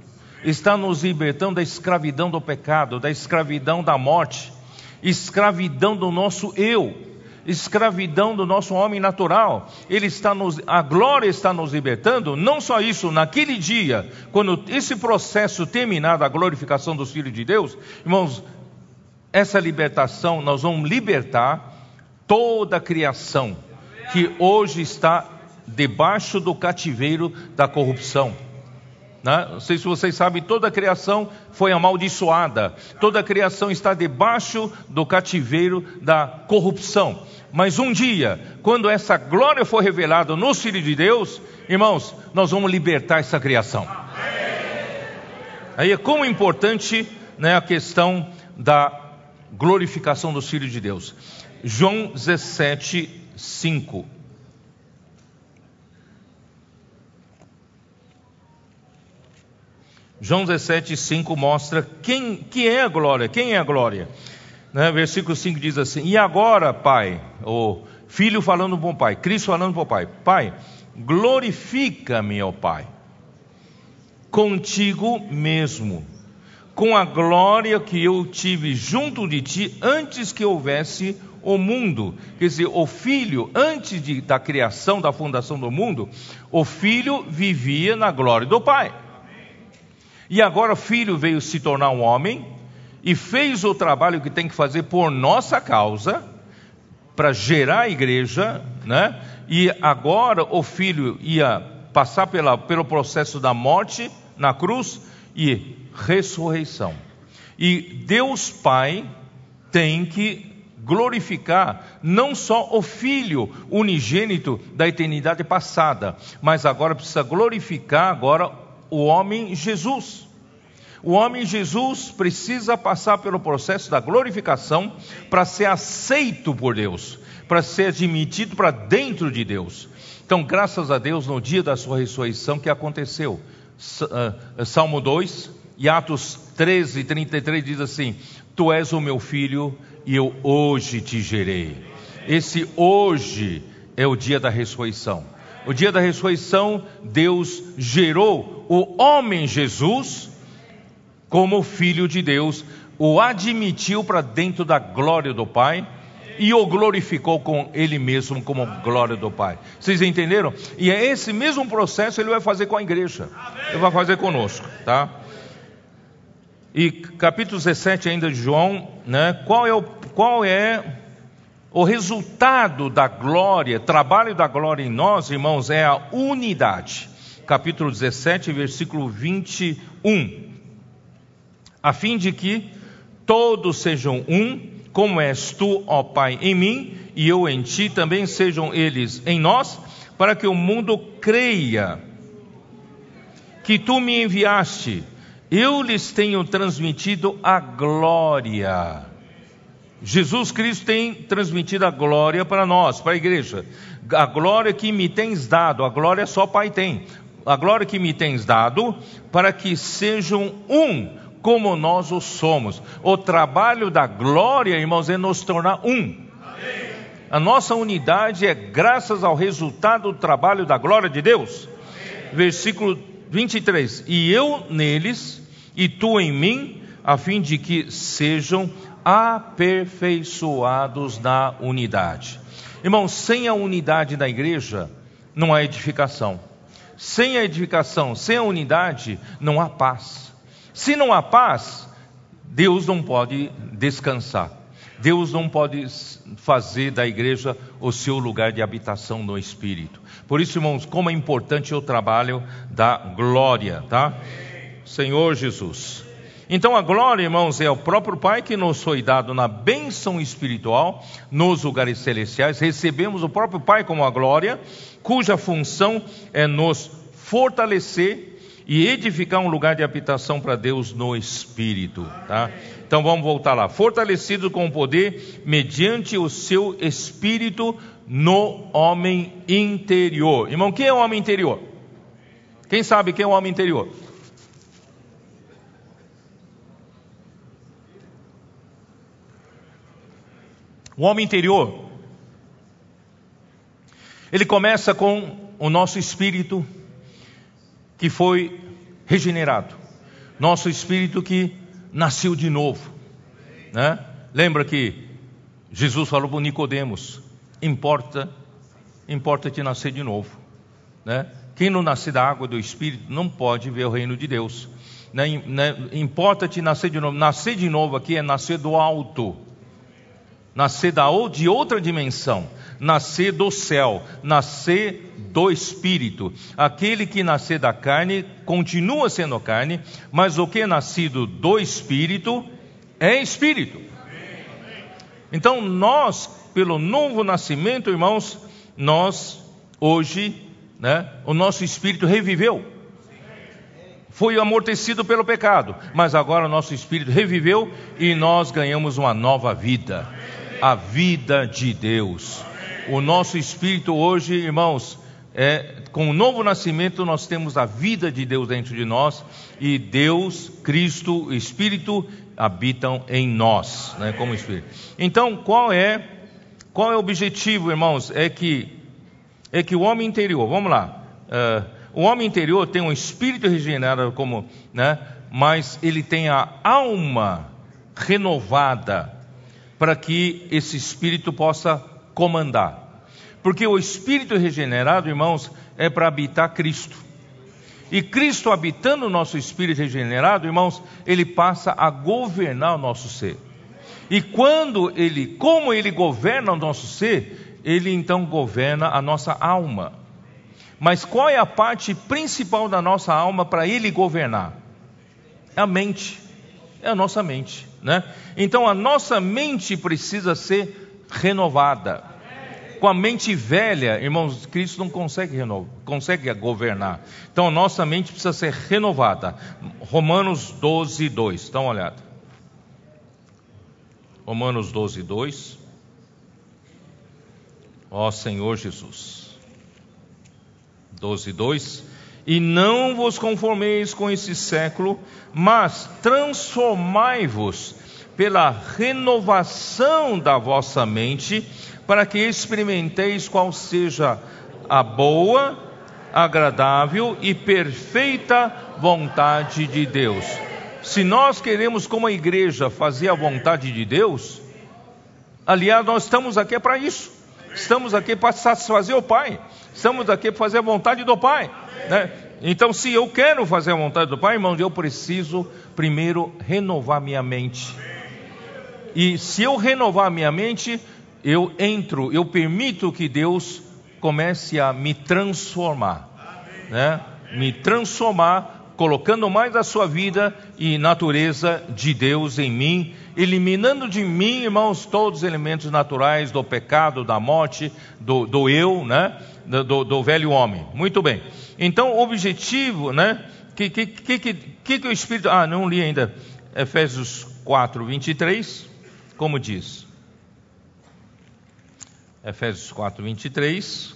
está nos libertando da escravidão do pecado, da escravidão da morte, escravidão do nosso eu escravidão do nosso homem natural. Ele está nos, a glória está nos libertando. Não só isso, naquele dia, quando esse processo terminar da glorificação dos filhos de Deus, irmãos, essa libertação nós vamos libertar toda a criação que hoje está debaixo do cativeiro da corrupção. Né? Não sei se vocês sabem, toda a criação foi amaldiçoada, toda a criação está debaixo do cativeiro da corrupção. Mas um dia, quando essa glória for revelada nos filhos de Deus, irmãos, nós vamos libertar essa criação. Aí é como importante né, a questão da glorificação dos filhos de Deus. João 17, 5. João 17, 5 mostra quem que é a glória, quem é a glória. Né? Versículo 5 diz assim: E agora, Pai, o filho falando para o Pai, Cristo falando para o Pai: Pai, glorifica-me, ó Pai, contigo mesmo, com a glória que eu tive junto de ti antes que houvesse o mundo. Quer dizer, o filho, antes de, da criação, da fundação do mundo, o filho vivia na glória do Pai. E agora o filho veio se tornar um homem e fez o trabalho que tem que fazer por nossa causa, para gerar a igreja, né? E agora o filho ia passar pela, pelo processo da morte na cruz e ressurreição. E Deus Pai tem que glorificar não só o Filho unigênito da eternidade passada, mas agora precisa glorificar agora o homem Jesus. O homem Jesus precisa passar pelo processo da glorificação para ser aceito por Deus, para ser admitido para dentro de Deus. Então, graças a Deus, no dia da sua ressurreição que aconteceu, ah, Salmo 2 e Atos 13, 33 diz assim: Tu és o meu filho e eu hoje te gerei. Esse hoje é o dia da ressurreição. O dia da ressurreição, Deus gerou o homem Jesus como filho de Deus, o admitiu para dentro da glória do Pai e o glorificou com ele mesmo como glória do Pai. Vocês entenderam? E é esse mesmo processo ele vai fazer com a igreja. Ele vai fazer conosco, tá? E capítulo 17 ainda de João, né? Qual é o qual é o resultado da glória, trabalho da glória em nós, irmãos, é a unidade. Capítulo 17, versículo 21. A fim de que todos sejam um, como és tu, ó Pai, em mim, e eu em ti, também sejam eles em nós, para que o mundo creia que tu me enviaste. Eu lhes tenho transmitido a glória Jesus Cristo tem transmitido a glória para nós, para a igreja. A glória que me tens dado, a glória só Pai tem. A glória que me tens dado, para que sejam um, como nós o somos. O trabalho da glória, irmãos, é nos tornar um. A nossa unidade é graças ao resultado do trabalho da glória de Deus. Versículo 23: E eu neles, e tu em mim, a fim de que sejam aperfeiçoados na unidade. Irmãos, sem a unidade da igreja, não há edificação. Sem a edificação, sem a unidade, não há paz. Se não há paz, Deus não pode descansar. Deus não pode fazer da igreja o seu lugar de habitação no Espírito. Por isso, irmãos, como é importante o trabalho da glória, tá? Senhor Jesus. Então a glória, irmãos, é o próprio Pai que nos foi dado na bênção espiritual nos lugares celestiais. Recebemos o próprio Pai como a glória, cuja função é nos fortalecer e edificar um lugar de habitação para Deus no Espírito. Tá? Então vamos voltar lá. Fortalecido com o poder mediante o seu Espírito no homem interior. Irmão, quem é o homem interior? Quem sabe quem é o homem interior? O homem interior, ele começa com o nosso espírito que foi regenerado, nosso espírito que nasceu de novo, né? Lembra que Jesus falou para Nicodemos: importa, importa te nascer de novo, né? Quem não nasce da água do Espírito não pode ver o reino de Deus. Né? né? Importa te nascer de novo. Nascer de novo aqui é nascer do alto nascer da, de outra dimensão, nascer do céu, nascer do espírito. Aquele que nascer da carne continua sendo carne, mas o que é nascido do espírito é espírito. Então nós, pelo novo nascimento, irmãos, nós hoje, né, o nosso espírito reviveu. Foi amortecido pelo pecado, mas agora o nosso espírito reviveu e nós ganhamos uma nova vida a vida de Deus. O nosso espírito hoje, irmãos, é, com o novo nascimento nós temos a vida de Deus dentro de nós e Deus, Cristo, Espírito habitam em nós, né, como Espírito. Então, qual é qual é o objetivo, irmãos? É que é que o homem interior, vamos lá, uh, o homem interior tem um espírito regenerado como, né? Mas ele tem a alma renovada para que esse espírito possa comandar. Porque o espírito regenerado, irmãos, é para habitar Cristo. E Cristo habitando o nosso espírito regenerado, irmãos, ele passa a governar o nosso ser. E quando ele, como ele governa o nosso ser, ele então governa a nossa alma. Mas qual é a parte principal da nossa alma para ele governar? É a mente. É a nossa mente. Né? Então a nossa mente precisa ser renovada. Com a mente velha, irmãos, Cristo não consegue renovar, consegue governar. Então a nossa mente precisa ser renovada. Romanos 12, 2. Dá uma olhada. Romanos 12, 2. Ó Senhor Jesus. 12, 2 e não vos conformeis com esse século, mas transformai-vos pela renovação da vossa mente, para que experimenteis qual seja a boa, agradável e perfeita vontade de Deus. Se nós queremos, como igreja, fazer a vontade de Deus, Aliás, nós estamos aqui para isso. Estamos aqui para satisfazer o Pai. Estamos aqui para fazer a vontade do Pai. Né? Então, se eu quero fazer a vontade do Pai, irmãos, eu preciso primeiro renovar minha mente. E se eu renovar minha mente, eu entro, eu permito que Deus comece a me transformar, né? Me transformar, colocando mais a sua vida e natureza de Deus em mim, eliminando de mim, irmãos, todos os elementos naturais do pecado, da morte, do, do eu, né? Do, do, velho homem. Muito bem. Então, o objetivo, né? Que que, que, que, que o Espírito. Ah, não li ainda. Efésios 4, 23. Como diz? Efésios 4, 23.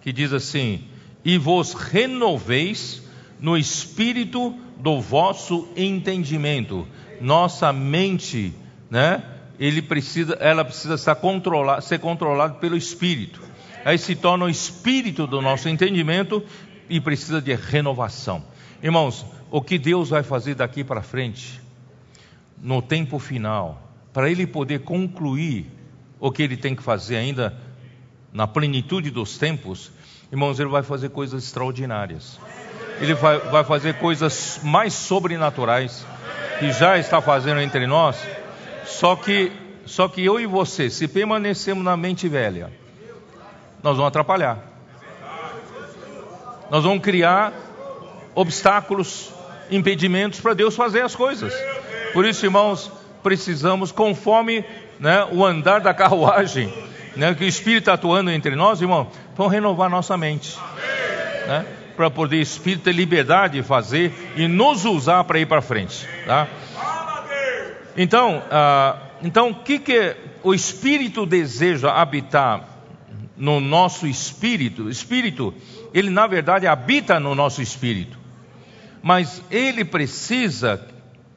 Que diz assim: E vos renoveis no espírito do vosso entendimento. Nossa mente, né? Ele precisa, ela precisa estar controlada, ser controlada pelo espírito. Aí se torna o espírito do nosso entendimento e precisa de renovação. Irmãos, o que Deus vai fazer daqui para frente, no tempo final, para Ele poder concluir o que Ele tem que fazer ainda na plenitude dos tempos, irmãos, Ele vai fazer coisas extraordinárias. Ele vai, vai fazer coisas mais sobrenaturais que já está fazendo entre nós. Só que, só que eu e você, se permanecemos na mente velha, nós vamos atrapalhar. Nós vamos criar obstáculos, impedimentos para Deus fazer as coisas. Por isso, irmãos, precisamos, conforme né, o andar da carruagem, né, que o Espírito está atuando entre nós, irmão, vamos renovar nossa mente. Né, para poder o Espírito ter liberdade de fazer e nos usar para ir para frente. Tá? Então, ah, então o que, que o Espírito deseja habitar no nosso espírito? Espírito, ele na verdade habita no nosso espírito, mas ele precisa,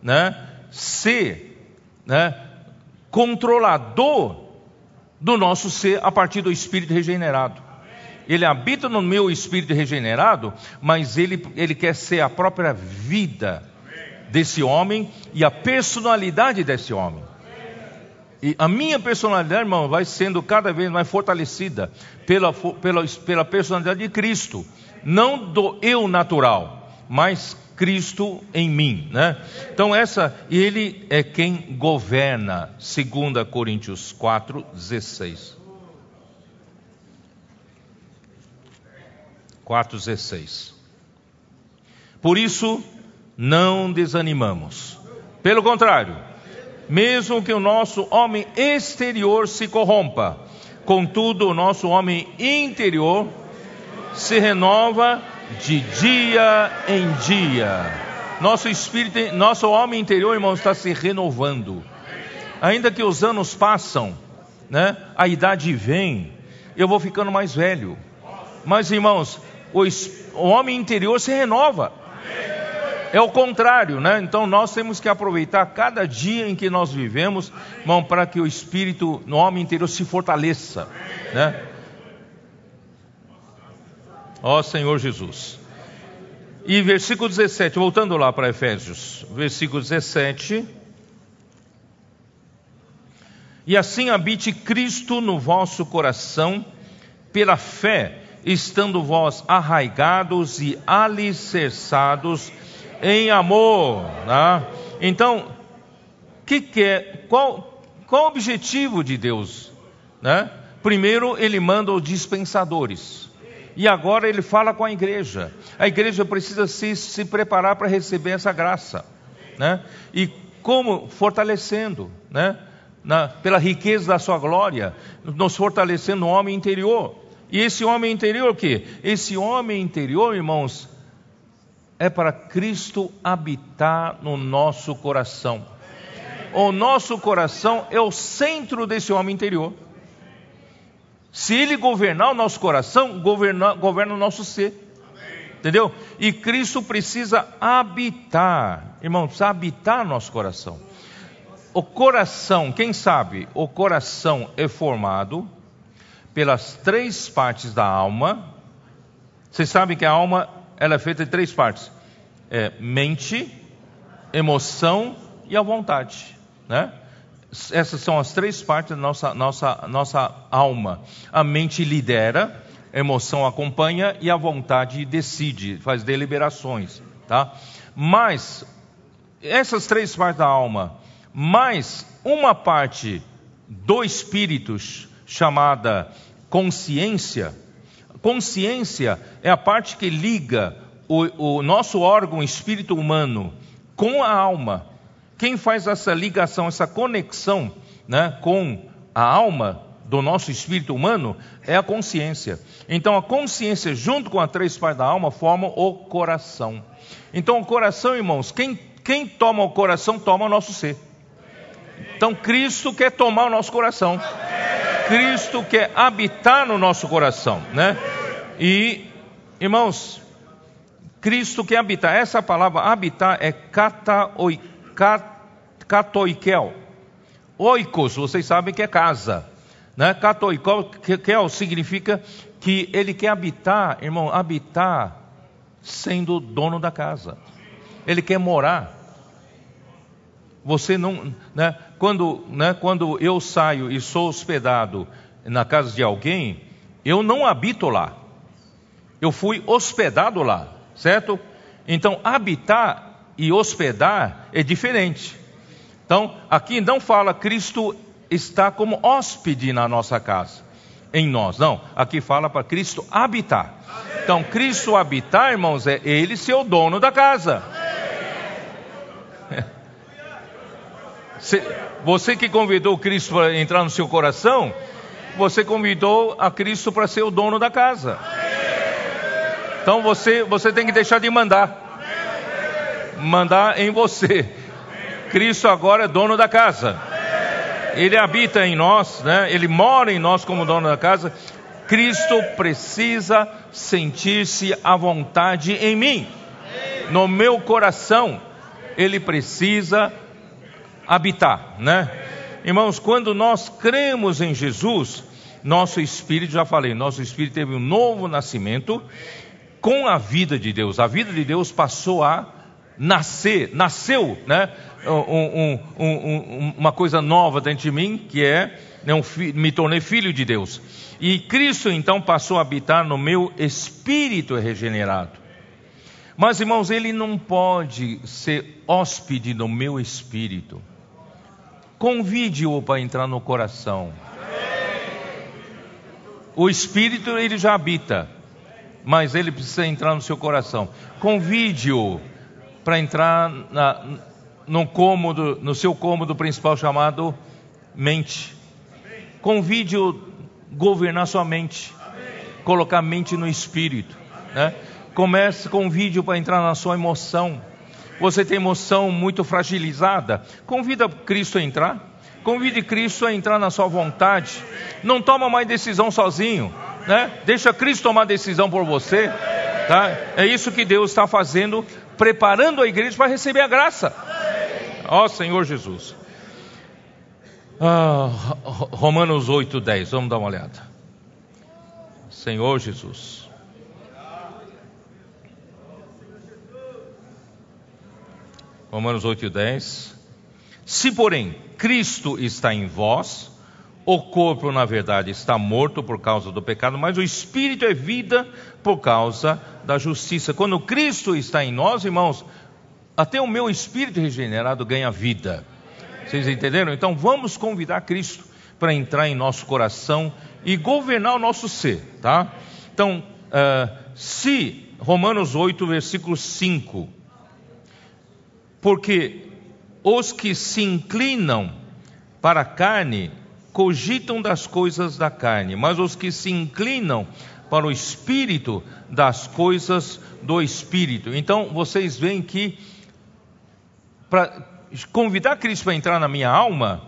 né, ser, né, controlador do nosso ser a partir do espírito regenerado ele habita no meu espírito regenerado, mas ele, ele quer ser a própria vida desse homem e a personalidade desse homem. E a minha personalidade, irmão, vai sendo cada vez mais fortalecida pela, pela, pela personalidade de Cristo, não do eu natural, mas Cristo em mim, né? Então essa, ele é quem governa, 2 Coríntios 4, 16. 4,16. Por isso, não desanimamos. Pelo contrário, mesmo que o nosso homem exterior se corrompa, contudo, o nosso homem interior se renova de dia em dia. Nosso espírito, nosso homem interior, irmão, está se renovando. Ainda que os anos passam, né? A idade vem, eu vou ficando mais velho. Mas, irmãos, o, o homem interior se renova. É o contrário, né? Então nós temos que aproveitar cada dia em que nós vivemos, irmão, para que o espírito no homem interior se fortaleça, né? Ó Senhor Jesus. E versículo 17, voltando lá para Efésios, versículo 17. E assim habite Cristo no vosso coração, pela fé estando vós arraigados e alicerçados em amor. Né? Então, que que é, qual, qual o objetivo de Deus? Né? Primeiro, ele manda os dispensadores. E agora ele fala com a igreja. A igreja precisa se, se preparar para receber essa graça. Né? E como? Fortalecendo, né? Na, pela riqueza da sua glória, nos fortalecendo no homem interior. E esse homem interior o quê? Esse homem interior, irmãos, é para Cristo habitar no nosso coração. O nosso coração é o centro desse homem interior. Se ele governar o nosso coração, governa, governa o nosso ser. Entendeu? E Cristo precisa habitar, irmão, precisa habitar nosso coração. O coração, quem sabe, o coração é formado pelas três partes da alma. Vocês sabem que a alma ela é feita de três partes: é mente, emoção e a vontade, né? Essas são as três partes da nossa, nossa, nossa alma. A mente lidera, a emoção acompanha e a vontade decide, faz deliberações. Tá? Mas, essas três partes da alma, mais uma parte do espírito, chamada consciência. Consciência é a parte que liga o, o nosso órgão espírito humano com a alma. Quem faz essa ligação, essa conexão né, com a alma do nosso espírito humano é a consciência. Então a consciência, junto com a três partes da alma, formam o coração. Então o coração, irmãos, quem, quem toma o coração, toma o nosso ser. Então Cristo quer tomar o nosso coração. Cristo quer habitar no nosso coração, né? E, irmãos, Cristo quer habitar. Essa palavra habitar é katoikel. Oikos, vocês sabem que é casa. Né? Katoikel significa que ele quer habitar, irmão, habitar sendo dono da casa. Ele quer morar. Você não, né? Quando, né? Quando eu saio e sou hospedado na casa de alguém, eu não habito lá. Eu fui hospedado lá, certo? Então, habitar e hospedar é diferente. Então, aqui não fala Cristo está como hóspede na nossa casa, em nós. Não, aqui fala para Cristo habitar. Então, Cristo habitar, irmãos, é Ele ser o dono da casa. Você que convidou Cristo para entrar no seu coração, você convidou a Cristo para ser o dono da casa. Então você, você tem que deixar de mandar. Mandar em você. Cristo agora é dono da casa. Ele habita em nós, né? Ele mora em nós como dono da casa. Cristo precisa sentir-se à vontade em mim. No meu coração, ele precisa habitar, né? Irmãos, quando nós cremos em Jesus, nosso espírito, já falei, nosso espírito teve um novo nascimento com a vida de Deus. A vida de Deus passou a nascer, nasceu, né? Um, um, um, uma coisa nova dentro de mim, que é né, me tornei filho de Deus. E Cristo então passou a habitar no meu espírito regenerado. Mas irmãos, ele não pode ser hóspede no meu espírito. Convide-o para entrar no coração. O espírito ele já habita, mas ele precisa entrar no seu coração. Convide-o para entrar na, no cômodo, no seu cômodo principal chamado mente. Convide-o governar sua mente, colocar a mente no espírito, né? Comece, convide-o para entrar na sua emoção você tem emoção muito fragilizada, convida Cristo a entrar. Convide Cristo a entrar na sua vontade. Não toma mais decisão sozinho, né? Deixa Cristo tomar decisão por você, tá? É isso que Deus está fazendo, preparando a igreja para receber a graça. Ó Senhor Jesus. Ah, Romanos 8, 10, vamos dar uma olhada. Senhor Jesus. Romanos 8 e 10. Se, porém, Cristo está em vós, o corpo, na verdade, está morto por causa do pecado, mas o espírito é vida por causa da justiça. Quando Cristo está em nós, irmãos, até o meu espírito regenerado ganha vida. Vocês entenderam? Então vamos convidar Cristo para entrar em nosso coração e governar o nosso ser, tá? Então, uh, se Romanos 8, versículo 5 porque os que se inclinam para a carne cogitam das coisas da carne, mas os que se inclinam para o espírito, das coisas do espírito. Então vocês veem que para convidar Cristo para entrar na minha alma,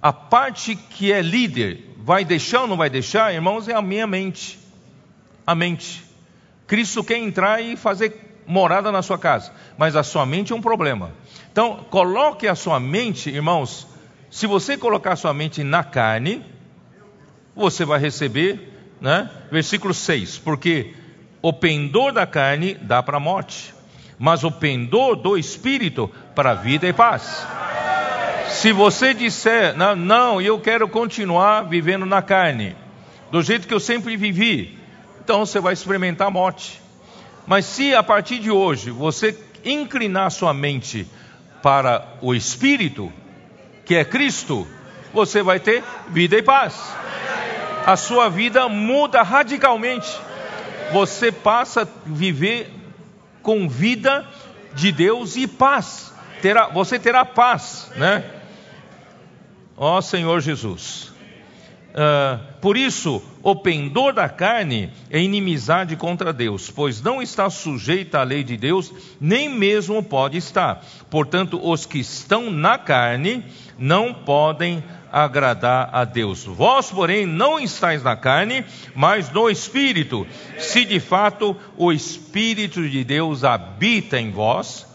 a parte que é líder, vai deixar ou não vai deixar, irmãos, é a minha mente. A mente. Cristo quer entrar e fazer morada na sua casa, mas a sua mente é um problema. Então, coloque a sua mente, irmãos, se você colocar sua mente na carne, você vai receber, né? Versículo 6, porque o pendor da carne dá para a morte, mas o pendor do espírito para a vida e paz. Se você disser, não, não, eu quero continuar vivendo na carne, do jeito que eu sempre vivi, então você vai experimentar a morte. Mas se a partir de hoje você inclinar sua mente para o Espírito, que é Cristo, você vai ter vida e paz. A sua vida muda radicalmente. Você passa a viver com vida de Deus e paz. Terá, você terá paz, né? Ó Senhor Jesus. Uh, por isso, o pendor da carne é inimizade contra Deus, pois não está sujeita à lei de Deus, nem mesmo pode estar. Portanto, os que estão na carne não podem agradar a Deus. Vós, porém, não estáis na carne, mas no Espírito, se de fato o Espírito de Deus habita em vós.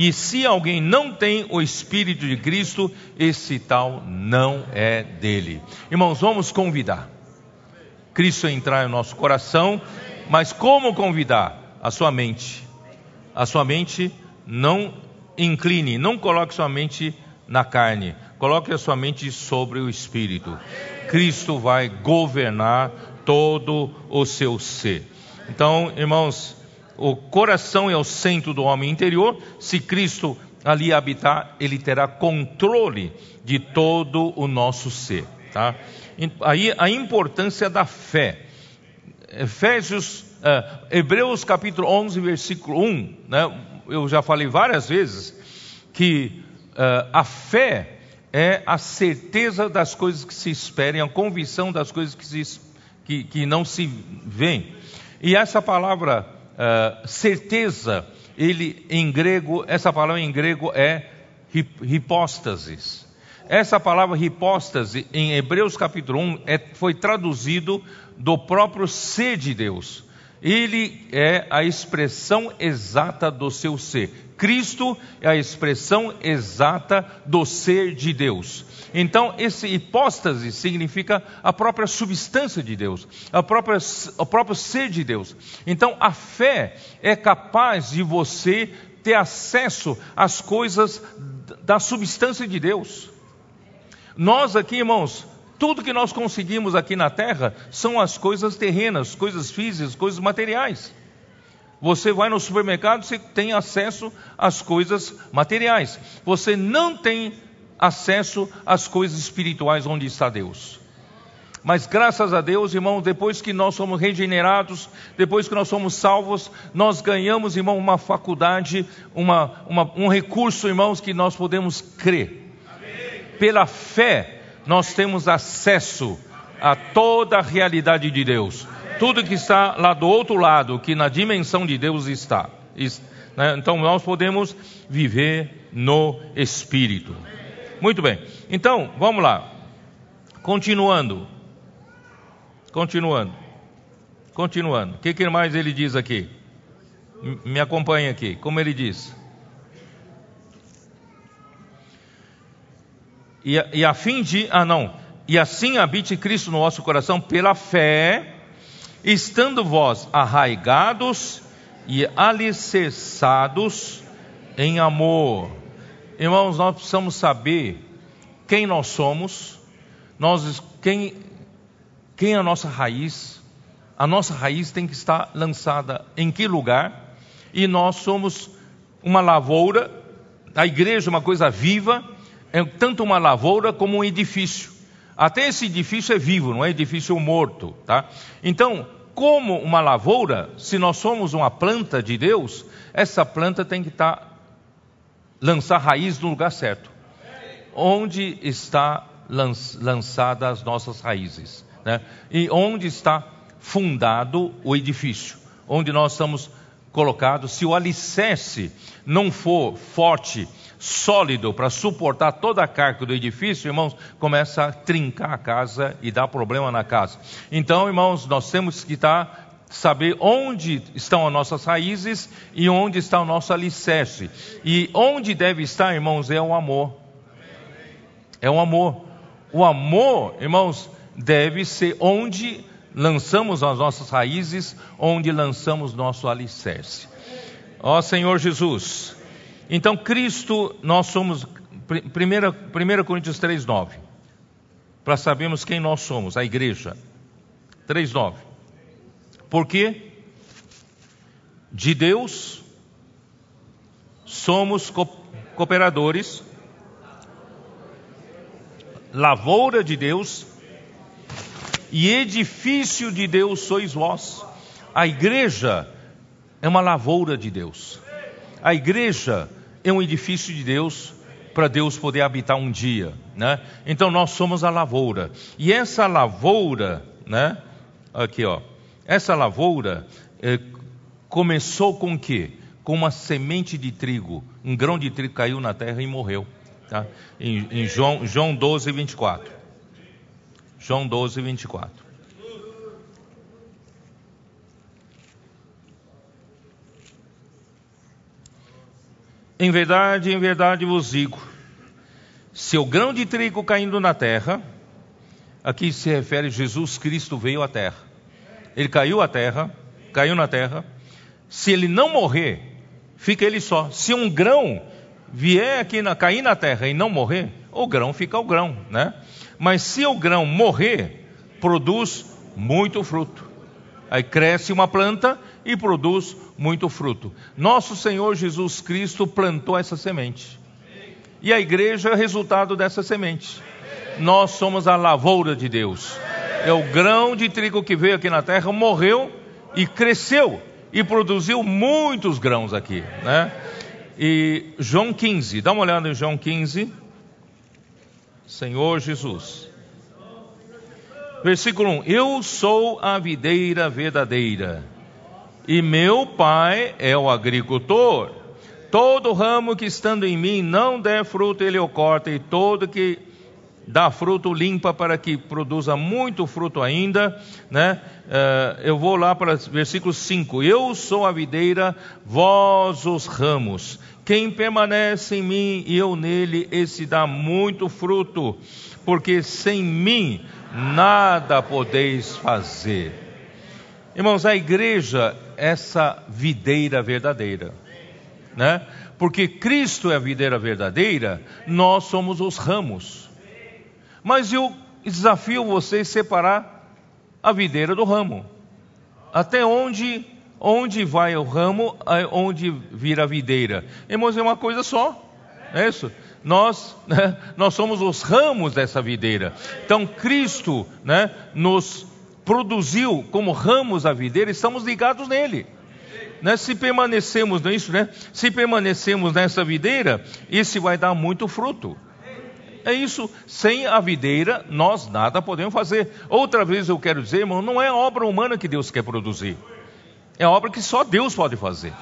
E se alguém não tem o Espírito de Cristo, esse tal não é dele. Irmãos, vamos convidar Cristo entrar no nosso coração, mas como convidar? A sua mente. A sua mente não incline, não coloque sua mente na carne, coloque a sua mente sobre o Espírito. Cristo vai governar todo o seu ser. Então, irmãos, o coração é o centro do homem interior. Se Cristo ali habitar, ele terá controle de todo o nosso ser. Tá? Aí a importância da fé. Efésios, uh, Hebreus capítulo 11, versículo 1, né? eu já falei várias vezes que uh, a fé é a certeza das coisas que se esperam, a convicção das coisas que, se, que, que não se veem. E essa palavra uh, certeza, ele em grego, essa palavra em grego é hipóstasis. Essa palavra hipóstase em Hebreus capítulo 1 é, foi traduzido do próprio ser de Deus. Ele é a expressão exata do seu ser. Cristo é a expressão exata do ser de Deus. Então, esse hipóstase significa a própria substância de Deus, a própria, o próprio ser de Deus. Então, a fé é capaz de você ter acesso às coisas da substância de Deus. Nós aqui, irmãos, tudo que nós conseguimos aqui na terra são as coisas terrenas, coisas físicas, coisas materiais. Você vai no supermercado, você tem acesso às coisas materiais. Você não tem acesso às coisas espirituais onde está Deus. Mas graças a Deus, irmãos, depois que nós somos regenerados, depois que nós somos salvos, nós ganhamos, irmão, uma faculdade, uma, uma, um recurso, irmãos, que nós podemos crer. Pela fé, nós temos acesso a toda a realidade de Deus. Tudo que está lá do outro lado, que na dimensão de Deus está. Né? Então nós podemos viver no Espírito. Muito bem. Então, vamos lá. Continuando. Continuando. Continuando. O que, mais ele diz aqui? Me acompanha aqui. Como ele diz? E, e a fim de. Ah, não. E assim habite Cristo no vosso coração pela fé, estando vós arraigados e alicerçados em amor. Irmãos, nós precisamos saber quem nós somos, nós, quem, quem é a nossa raiz. A nossa raiz tem que estar lançada em que lugar? E nós somos uma lavoura, a igreja é uma coisa viva, é tanto uma lavoura como um edifício. Até esse edifício é vivo, não é edifício morto, tá? Então, como uma lavoura, se nós somos uma planta de Deus, essa planta tem que estar tá, lançar raiz no lugar certo. Onde está lançada as nossas raízes, né? E onde está fundado o edifício, onde nós estamos colocados. Se o alicerce não for forte sólido para suportar toda a carga do edifício, irmãos, começa a trincar a casa e dar problema na casa. Então, irmãos, nós temos que estar saber onde estão as nossas raízes e onde está o nosso alicerce. E onde deve estar, irmãos, é o amor. É o amor. O amor, irmãos, deve ser onde lançamos as nossas raízes, onde lançamos nosso alicerce. Ó Senhor Jesus, então, Cristo, nós somos, 1 Coríntios 3, 9. Para sabermos quem nós somos, a igreja. 3, 9. Porque de Deus somos cooperadores, lavoura de Deus e edifício de Deus sois vós. A igreja é uma lavoura de Deus. A igreja é um edifício de Deus para Deus poder habitar um dia, né? Então nós somos a lavoura. E essa lavoura, né? Aqui, ó. Essa lavoura eh, começou com o quê? Com uma semente de trigo. Um grão de trigo caiu na terra e morreu. Tá? Em, em João, João 12, 24. João 12, 24. Em verdade, em verdade vos digo: se o grão de trigo caindo na terra, aqui se refere Jesus Cristo veio à terra. Ele caiu à terra, caiu na terra. Se ele não morrer, fica ele só. Se um grão vier aqui na, cair na terra e não morrer, o grão fica o grão, né? Mas se o grão morrer, produz muito fruto. Aí cresce uma planta e produz muito fruto. Nosso Senhor Jesus Cristo plantou essa semente. E a igreja é o resultado dessa semente. Nós somos a lavoura de Deus. É o grão de trigo que veio aqui na terra, morreu e cresceu e produziu muitos grãos aqui, né? E João 15, dá uma olhada em João 15. Senhor Jesus. Versículo 1: Eu sou a videira verdadeira, e meu pai é o agricultor. Todo ramo que estando em mim não der fruto, ele o corta, e todo que dá fruto limpa para que produza muito fruto ainda, né? Uh, eu vou lá para versículo 5: Eu sou a videira, vós os ramos. Quem permanece em mim e eu nele, esse dá muito fruto, porque sem mim nada podeis fazer. Irmãos, a igreja, essa videira verdadeira, né? Porque Cristo é a videira verdadeira, nós somos os ramos. Mas eu desafio vocês a separar a videira do ramo. Até onde onde vai o ramo, onde vira a videira. Irmãos, é uma coisa só. É isso? Nós, né, nós somos os ramos dessa videira. Então Cristo, né, nos produziu como ramos da videira, estamos ligados nele. Né, se permanecemos nisso, né, se permanecemos nessa videira, isso vai dar muito fruto. É isso, sem a videira nós nada podemos fazer. Outra vez eu quero dizer, irmão, não é obra humana que Deus quer produzir. É obra que só Deus pode fazer.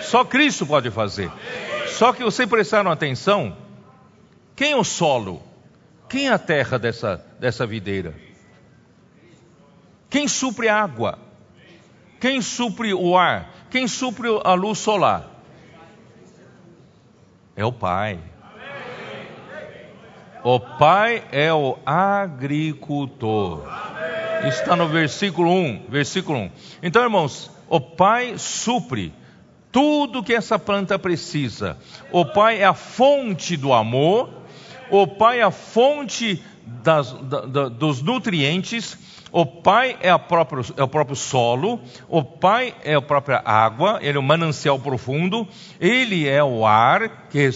Só Cristo pode fazer. Só que vocês prestaram atenção, quem é o solo? Quem é a terra dessa, dessa videira? Quem supre a água? Quem supre o ar? Quem supre a luz solar? É o Pai. O Pai é o agricultor. Está no versículo 1, versículo 1. Então, irmãos, o Pai supre tudo que essa planta precisa. O Pai é a fonte do amor, o Pai é a fonte das, da, da, dos nutrientes, o Pai é, próprio, é, o próprio solo, o Pai é a própria água, ele é o manancial profundo, ele é o ar que,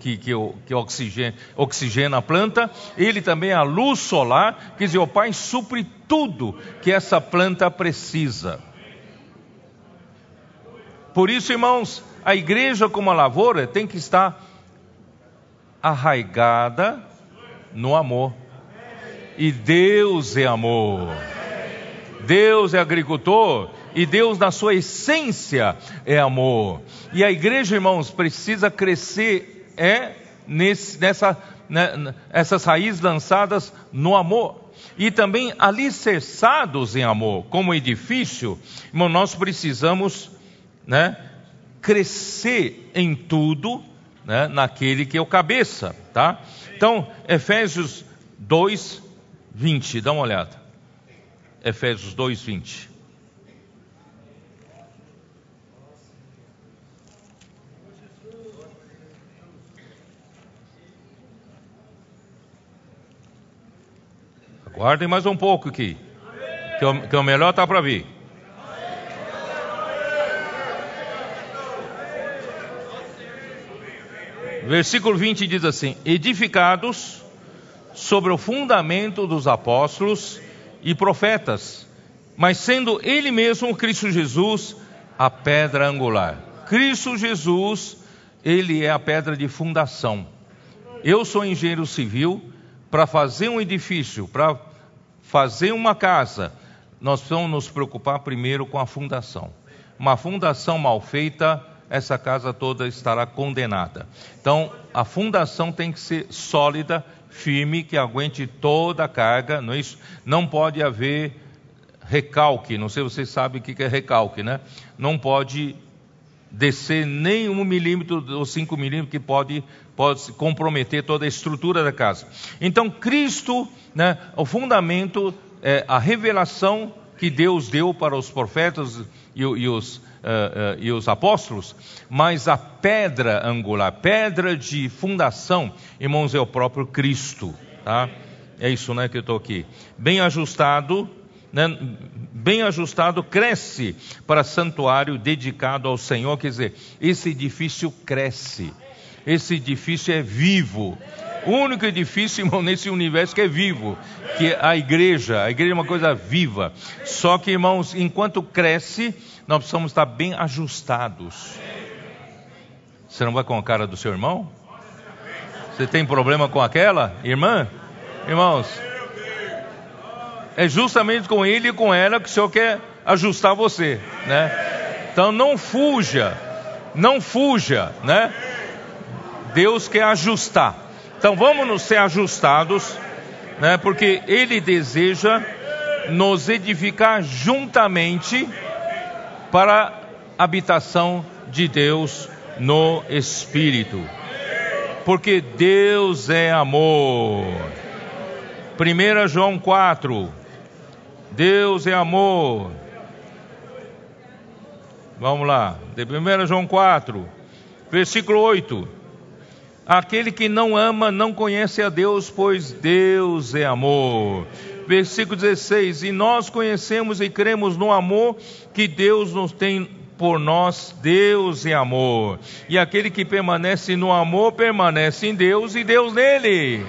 que, que, que oxigena, oxigena a planta, ele também é a luz solar, quer dizer, o Pai supre tudo que essa planta precisa. Por isso, irmãos, a igreja como a lavoura tem que estar arraigada no amor. E Deus é amor. Deus é agricultor e Deus, na sua essência, é amor. E a igreja, irmãos, precisa crescer é nesse, nessa, né, essas raízes lançadas no amor e também alicerçados em amor, como edifício. Irmão, nós precisamos né, crescer em tudo né, naquele que é o cabeça, tá? Então, Efésios 2, 20, dá uma olhada. Efésios 2, 20. Aguardem mais um pouco aqui, que é o, que é o melhor está para vir. Versículo 20 diz assim: Edificados sobre o fundamento dos apóstolos e profetas, mas sendo Ele mesmo, Cristo Jesus, a pedra angular. Cristo Jesus, Ele é a pedra de fundação. Eu sou engenheiro civil, para fazer um edifício, para fazer uma casa, nós precisamos nos preocupar primeiro com a fundação. Uma fundação mal feita essa casa toda estará condenada. Então, a fundação tem que ser sólida, firme, que aguente toda a carga, não é isso? Não pode haver recalque, não sei se vocês sabem o que é recalque, né? Não pode descer nem um milímetro ou cinco milímetros que pode, pode comprometer toda a estrutura da casa. Então, Cristo, né, o fundamento, é a revelação que Deus deu para os profetas e, e os uh, uh, e os apóstolos, mas a pedra angular, pedra de fundação, irmãos, é o próprio Cristo, tá? É isso, né, que eu estou aqui. Bem ajustado, né, bem ajustado, cresce para santuário dedicado ao Senhor. Quer dizer, esse edifício cresce, esse edifício é vivo. O único edifício, irmão, nesse universo que é vivo, que é a igreja. A igreja é uma coisa viva. Só que, irmãos, enquanto cresce, nós precisamos estar bem ajustados. Você não vai com a cara do seu irmão? Você tem problema com aquela irmã? Irmãos, é justamente com ele e com ela que o Senhor quer ajustar você, né? Então não fuja, não fuja, né? Deus quer ajustar. Então vamos nos ser ajustados, né? Porque Ele deseja nos edificar juntamente para a habitação de Deus no Espírito. Porque Deus é amor. 1 João 4. Deus é amor. Vamos lá. De 1 João 4, versículo 8. Aquele que não ama não conhece a Deus, pois Deus é amor versículo 16: E nós conhecemos e cremos no amor que Deus nos tem por nós, Deus é amor. E aquele que permanece no amor, permanece em Deus e Deus nele.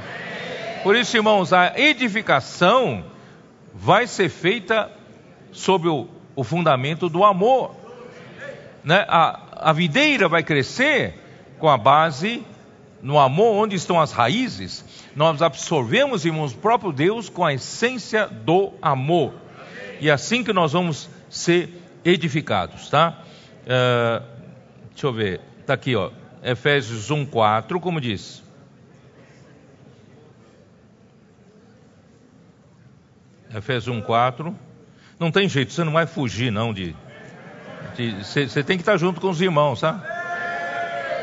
Por isso, irmãos, a edificação vai ser feita sobre o, o fundamento do amor. Né? A, a videira vai crescer com a base no amor, onde estão as raízes, nós absorvemos, irmãos, o próprio Deus com a essência do amor. E é assim que nós vamos ser edificados, tá? Uh, deixa eu ver, está aqui, ó, Efésios 1,4, como diz. Efésios 1,4. Não tem jeito, você não vai fugir, não, de. Você tem que estar junto com os irmãos, tá?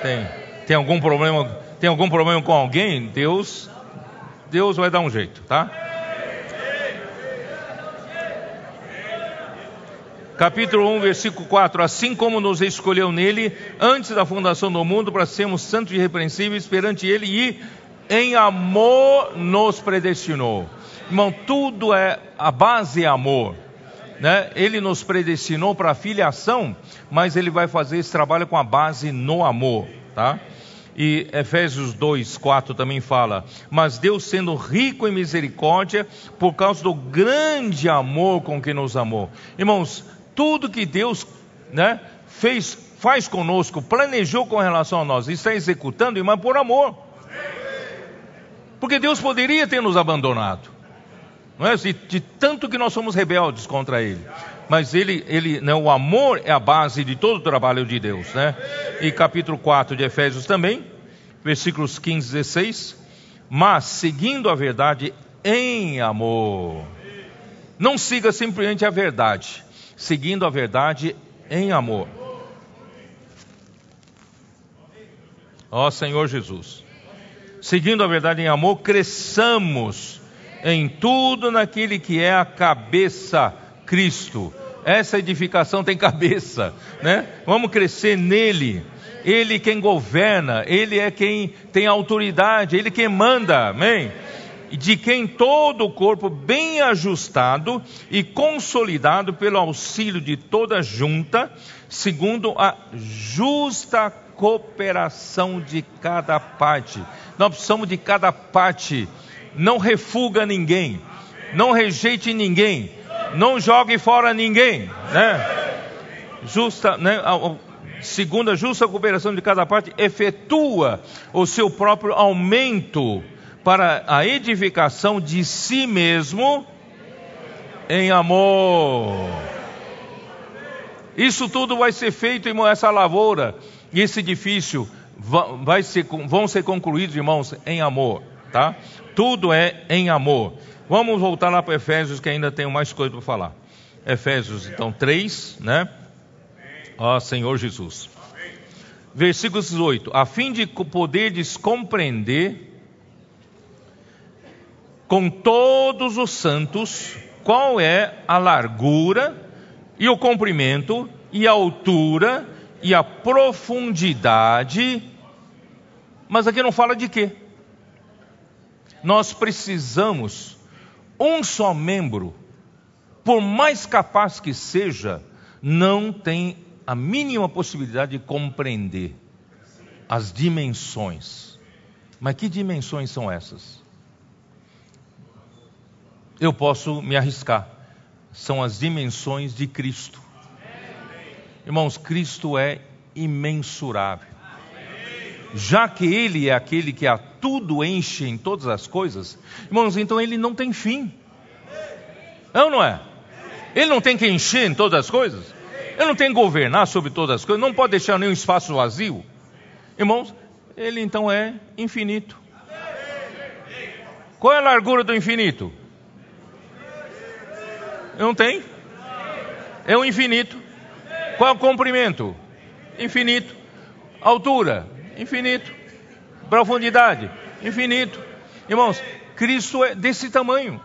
Tem. Tem algum problema tem algum problema com alguém, Deus, Deus vai dar um jeito, tá? Capítulo 1, versículo 4: Assim como nos escolheu nele antes da fundação do mundo para sermos santos e irrepreensíveis perante ele e em amor nos predestinou. Irmão, tudo é a base é amor. Né? Ele nos predestinou para a filiação, mas ele vai fazer esse trabalho com a base no amor, tá? E Efésios 2, 4 também fala: Mas Deus, sendo rico em misericórdia, por causa do grande amor com que nos amou. Irmãos, tudo que Deus né, fez, faz conosco, planejou com relação a nós, está executando, irmão, por amor. Porque Deus poderia ter nos abandonado. Não é? de, de tanto que nós somos rebeldes contra Ele mas ele, ele, né, o amor é a base de todo o trabalho de Deus, né? E capítulo 4 de Efésios também, versículos 15 e 16, mas seguindo a verdade em amor. Não siga simplesmente a verdade, seguindo a verdade em amor. Ó Senhor Jesus, seguindo a verdade em amor, cresçamos em tudo naquele que é a cabeça Cristo. Essa edificação tem cabeça, né? Vamos crescer nele. Ele quem governa, ele é quem tem autoridade, ele quem manda, amém? de quem todo o corpo, bem ajustado e consolidado pelo auxílio de toda junta, segundo a justa cooperação de cada parte. Nós precisamos de cada parte. Não refuga ninguém, não rejeite ninguém, não jogue fora ninguém, né? Justa, né? Segundo a justa cooperação de cada parte, efetua o seu próprio aumento para a edificação de si mesmo em amor. Isso tudo vai ser feito, irmão, essa lavoura esse edifício vai ser, vão ser concluídos, irmãos, em amor, tá? Tudo é em amor. Vamos voltar lá para Efésios, que ainda tenho mais coisa para falar. Efésios, então, 3, né? Ó Senhor Jesus. Versículo 18: A fim de poderes compreender com todos os santos qual é a largura e o comprimento e a altura e a profundidade. Mas aqui não fala de quê? Nós precisamos um só membro, por mais capaz que seja, não tem a mínima possibilidade de compreender as dimensões. Mas que dimensões são essas? eu posso me arriscar. São as dimensões de Cristo. Irmãos, Cristo é imensurável. Já que Ele é aquele que a tudo enche em todas as coisas, irmãos, então Ele não tem fim. É ou não é? Ele não tem que encher em todas as coisas? Ele não tem que governar sobre todas as coisas? Não pode deixar nenhum espaço vazio? Irmãos, Ele então é infinito. Qual é a largura do infinito? Não tem? É o infinito. Qual é o comprimento? Infinito. Altura? Infinito. Profundidade? Infinito. Irmãos, Cristo é desse tamanho.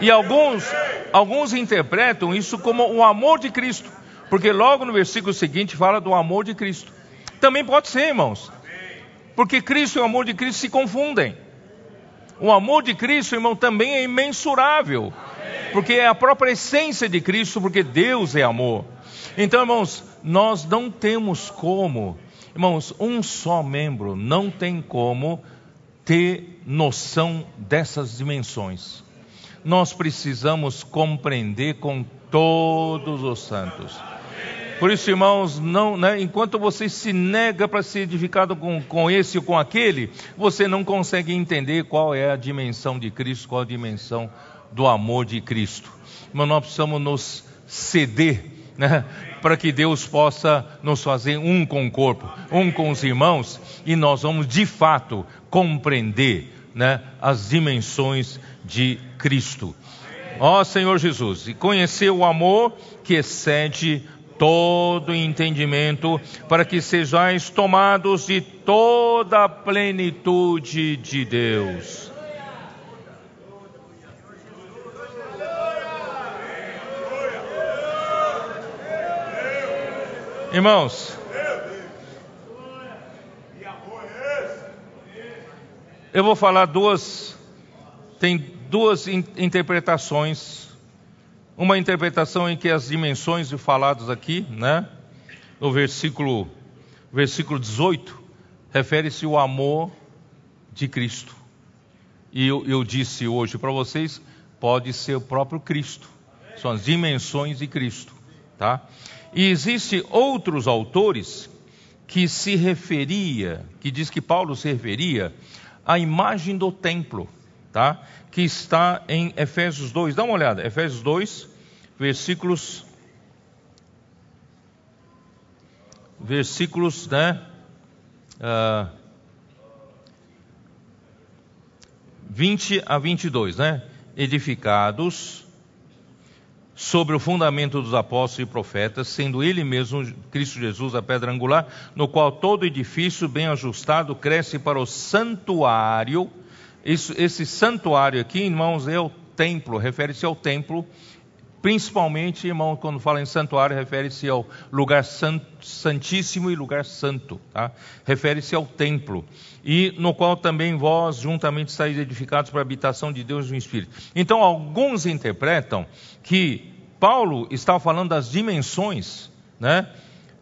E alguns, alguns interpretam isso como o amor de Cristo, porque logo no versículo seguinte fala do amor de Cristo. Também pode ser, irmãos, porque Cristo e o amor de Cristo se confundem. O amor de Cristo, irmão, também é imensurável, porque é a própria essência de Cristo, porque Deus é amor. Então, irmãos, nós não temos como, irmãos, um só membro não tem como ter noção dessas dimensões. Nós precisamos compreender com todos os santos. Por isso, irmãos, não, né, enquanto você se nega para ser edificado com, com esse ou com aquele, você não consegue entender qual é a dimensão de Cristo, qual a dimensão do amor de Cristo. Mas nós precisamos nos ceder, né, para que Deus possa nos fazer um com o corpo, um com os irmãos, e nós vamos de fato compreender né, as dimensões de Cristo. Ó Senhor Jesus, e conhecer o amor que excede todo entendimento, para que sejais tomados de toda a plenitude de Deus. Irmãos, eu vou falar duas, tem duas interpretações uma interpretação em que as dimensões faladas aqui, né, no versículo, versículo 18, refere-se ao amor de Cristo. E eu, eu disse hoje para vocês, pode ser o próprio Cristo. São as dimensões de Cristo, tá? E existem outros autores que se referia, que diz que Paulo se referia à imagem do templo, tá? Que está em Efésios 2. Dá uma olhada, Efésios 2, versículos versículos, né? Uh, 20 a 22, né? Edificados sobre o fundamento dos apóstolos e profetas, sendo ele mesmo, Cristo Jesus, a pedra angular, no qual todo edifício bem ajustado cresce para o santuário. Isso, esse santuário aqui, irmãos, é o templo, refere-se ao templo Principalmente, irmão, quando fala em santuário, refere-se ao lugar santíssimo e lugar santo, tá? refere-se ao templo, e no qual também vós juntamente estáis edificados para a habitação de Deus no Espírito. Então, alguns interpretam que Paulo está falando das dimensões, né?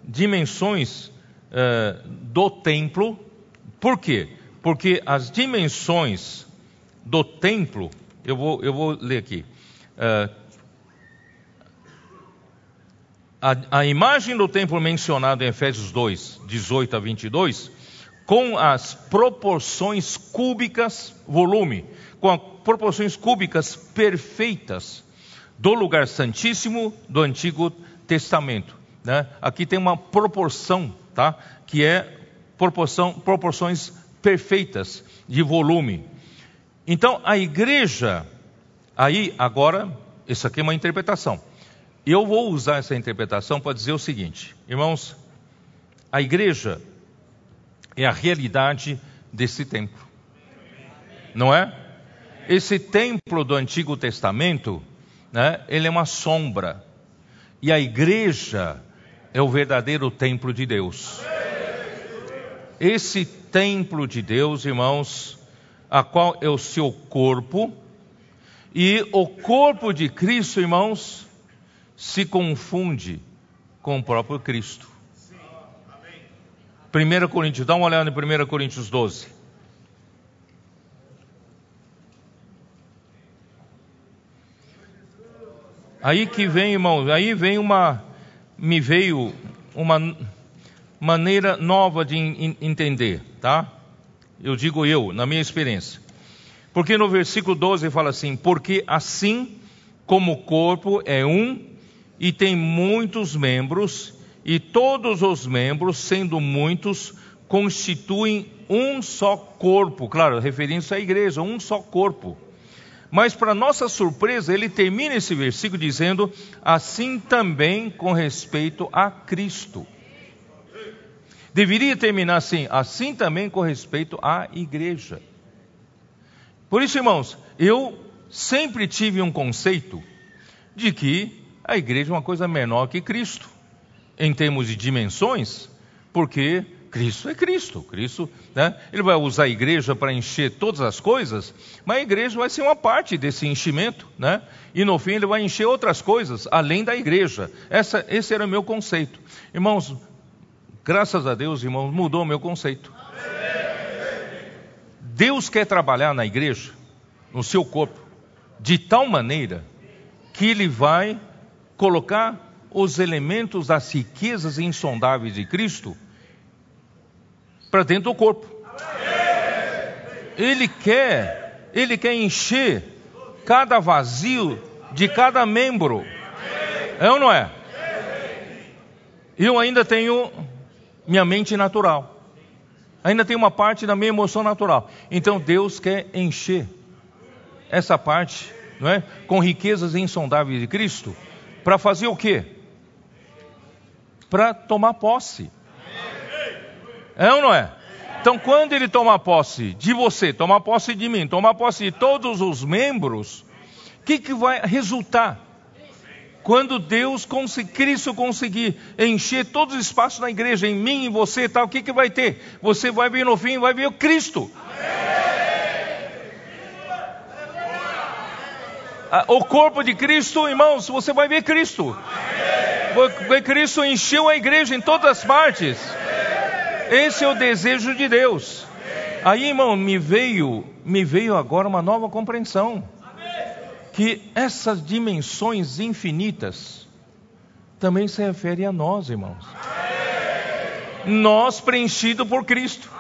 dimensões eh, do templo, por quê? Porque as dimensões do templo, eu vou, eu vou ler aqui. Uh, a, a imagem do templo mencionado em Efésios 2, 18 a 22, com as proporções cúbicas, volume, com as proporções cúbicas perfeitas do lugar santíssimo do Antigo Testamento. Né? Aqui tem uma proporção, tá? que é proporção, proporções perfeitas de volume. Então, a igreja, aí agora, isso aqui é uma interpretação. Eu vou usar essa interpretação para dizer o seguinte, irmãos, a igreja é a realidade desse templo, não é? Esse templo do Antigo Testamento, né, ele é uma sombra, e a igreja é o verdadeiro templo de Deus. Esse templo de Deus, irmãos, a qual é o seu corpo, e o corpo de Cristo, irmãos, se confunde com o próprio Cristo. 1 Coríntios, dá uma olhada em 1 Coríntios 12. Aí que vem, irmão, aí vem uma, me veio uma maneira nova de entender, tá? Eu digo eu, na minha experiência. Porque no versículo 12 fala assim: Porque assim como o corpo é um e tem muitos membros, e todos os membros, sendo muitos, constituem um só corpo. Claro, referindo-se à igreja, um só corpo. Mas, para nossa surpresa, ele termina esse versículo dizendo: assim também com respeito a Cristo. Deveria terminar assim, assim também com respeito à igreja. Por isso, irmãos, eu sempre tive um conceito de que a igreja é uma coisa menor que Cristo, em termos de dimensões, porque Cristo é Cristo. Cristo, né? Ele vai usar a igreja para encher todas as coisas, mas a igreja vai ser uma parte desse enchimento, né? E no fim ele vai encher outras coisas além da igreja. Essa, esse era o meu conceito. Irmãos, graças a Deus, irmãos, mudou o meu conceito. Deus quer trabalhar na igreja, no seu corpo, de tal maneira que ele vai colocar os elementos das riquezas insondáveis de Cristo para dentro do corpo. Ele quer, ele quer encher cada vazio de cada membro. É ou não é? Eu ainda tenho minha mente natural. Ainda tem uma parte da minha emoção natural. Então Deus quer encher essa parte, não é? Com riquezas insondáveis de Cristo para fazer o quê? Para tomar posse. É ou não é? Então, quando ele tomar posse de você, tomar posse de mim, tomar posse de todos os membros, o que, que vai resultar? Quando Deus, Cristo conseguir encher todos os espaços na igreja, em mim, em você e tal, o que, que vai ter? Você vai ver no fim, vai ver o Cristo. Ah, o corpo de Cristo, irmãos, você vai ver Cristo. Ver Cristo encheu a igreja em todas as partes. Esse é o desejo de Deus. Aí, irmão, me veio, me veio agora uma nova compreensão que essas dimensões infinitas também se referem a nós, irmãos. Nós preenchido por Cristo.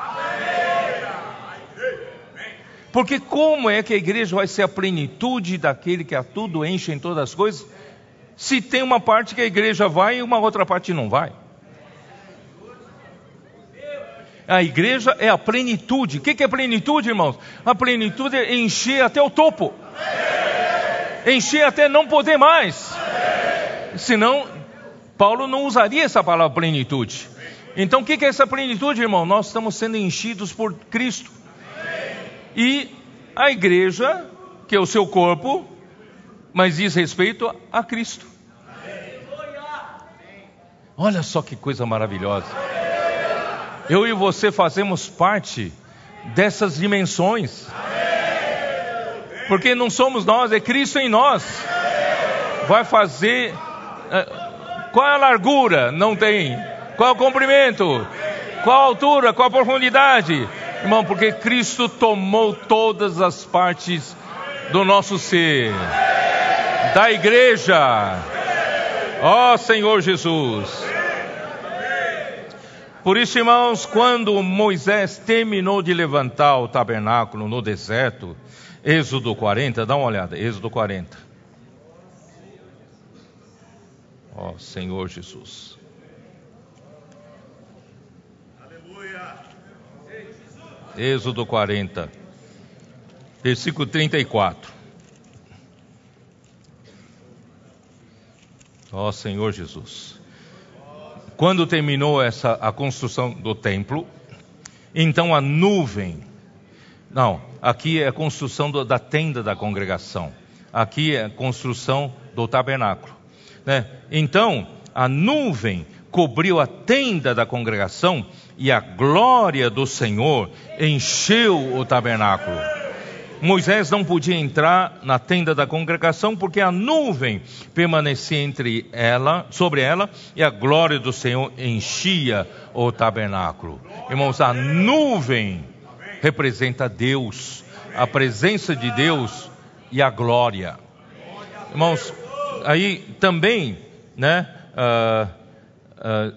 Porque como é que a igreja vai ser a plenitude daquele que a tudo enche em todas as coisas, se tem uma parte que a igreja vai e uma outra parte não vai? A igreja é a plenitude. O que é plenitude, irmãos? A plenitude é encher até o topo. Encher até não poder mais. Senão, Paulo não usaria essa palavra plenitude. Então, o que é essa plenitude, irmão? Nós estamos sendo enchidos por Cristo. E a igreja, que é o seu corpo, mas diz respeito a Cristo. Olha só que coisa maravilhosa. Eu e você fazemos parte dessas dimensões. Porque não somos nós, é Cristo em nós. Vai fazer. Eh, qual é a largura? Não tem. Qual é o comprimento? Qual a altura? Qual a profundidade? Irmão, porque Cristo tomou todas as partes do nosso ser, da igreja. Ó oh, Senhor Jesus. Por isso, irmãos, quando Moisés terminou de levantar o tabernáculo no deserto, Êxodo 40, dá uma olhada, Êxodo 40. Ó oh, Senhor Jesus. Aleluia. Êxodo 40, versículo 34. Ó oh, Senhor Jesus. Quando terminou essa a construção do templo, então a nuvem. Não, aqui é a construção do, da tenda da congregação. Aqui é a construção do tabernáculo. Né? Então a nuvem cobriu a tenda da congregação e a glória do Senhor encheu o tabernáculo. Moisés não podia entrar na tenda da congregação porque a nuvem permanecia entre ela, sobre ela, e a glória do Senhor enchia o tabernáculo. Irmãos, a nuvem representa Deus, a presença de Deus e a glória. Irmãos, aí também, né? Uh,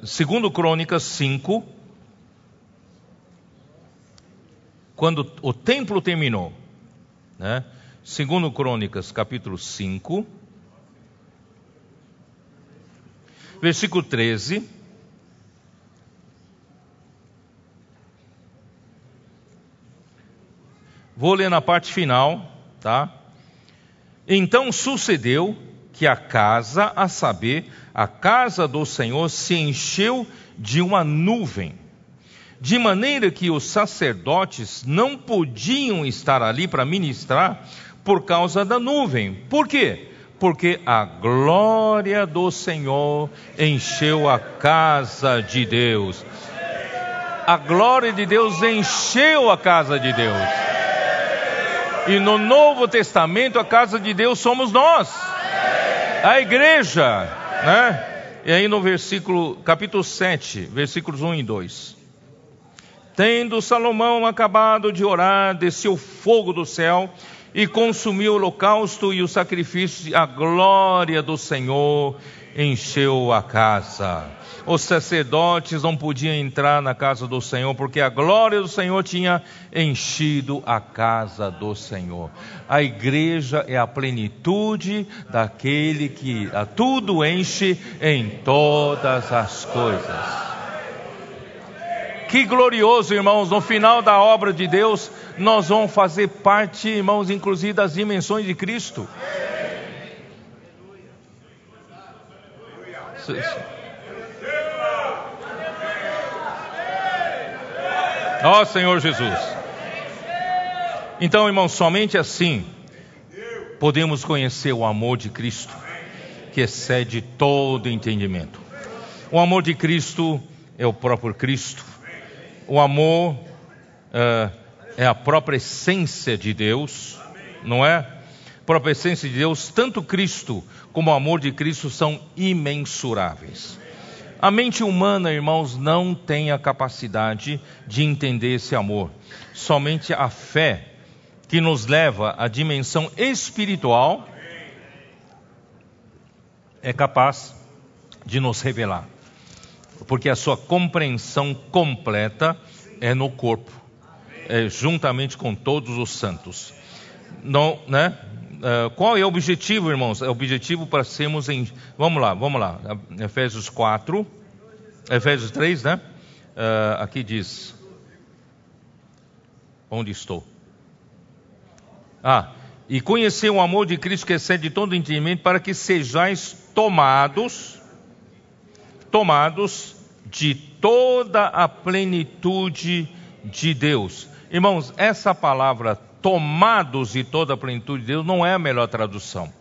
uh, segundo Crônicas 5, quando o templo terminou, né? Segundo Crônicas, capítulo 5, versículo 13. Vou ler na parte final, tá? Então sucedeu que a casa, a saber, a casa do Senhor se encheu de uma nuvem de maneira que os sacerdotes não podiam estar ali para ministrar por causa da nuvem. Por quê? Porque a glória do Senhor encheu a casa de Deus. A glória de Deus encheu a casa de Deus. E no Novo Testamento, a casa de Deus somos nós, a igreja, né? E aí no versículo, capítulo 7, versículos 1 e 2. Tendo Salomão acabado de orar, desceu fogo do céu e consumiu o holocausto e o sacrifício, a glória do Senhor encheu a casa. Os sacerdotes não podiam entrar na casa do Senhor, porque a glória do Senhor tinha enchido a casa do Senhor. A igreja é a plenitude daquele que a tudo enche em todas as coisas. Que glorioso, irmãos, no final da obra de Deus, nós vamos fazer parte, irmãos, inclusive das dimensões de Cristo. Ó oh, Senhor Jesus. Então, irmãos, somente assim podemos conhecer o amor de Cristo, que excede todo entendimento. O amor de Cristo é o próprio Cristo. O amor uh, é a própria essência de Deus, não é? A própria essência de Deus, tanto Cristo como o amor de Cristo são imensuráveis. A mente humana, irmãos, não tem a capacidade de entender esse amor. Somente a fé que nos leva à dimensão espiritual é capaz de nos revelar porque a sua compreensão completa é no corpo, é, juntamente com todos os santos. Né? Uh, qual é o objetivo, irmãos? É o objetivo para sermos em. Vamos lá, vamos lá. Efésios 4, Efésios 3, né? Uh, aqui diz. Onde estou? Ah, e conhecer o amor de Cristo que excede todo entendimento, para que sejais tomados tomados de toda a plenitude de Deus. Irmãos, essa palavra tomados de toda a plenitude de Deus não é a melhor tradução.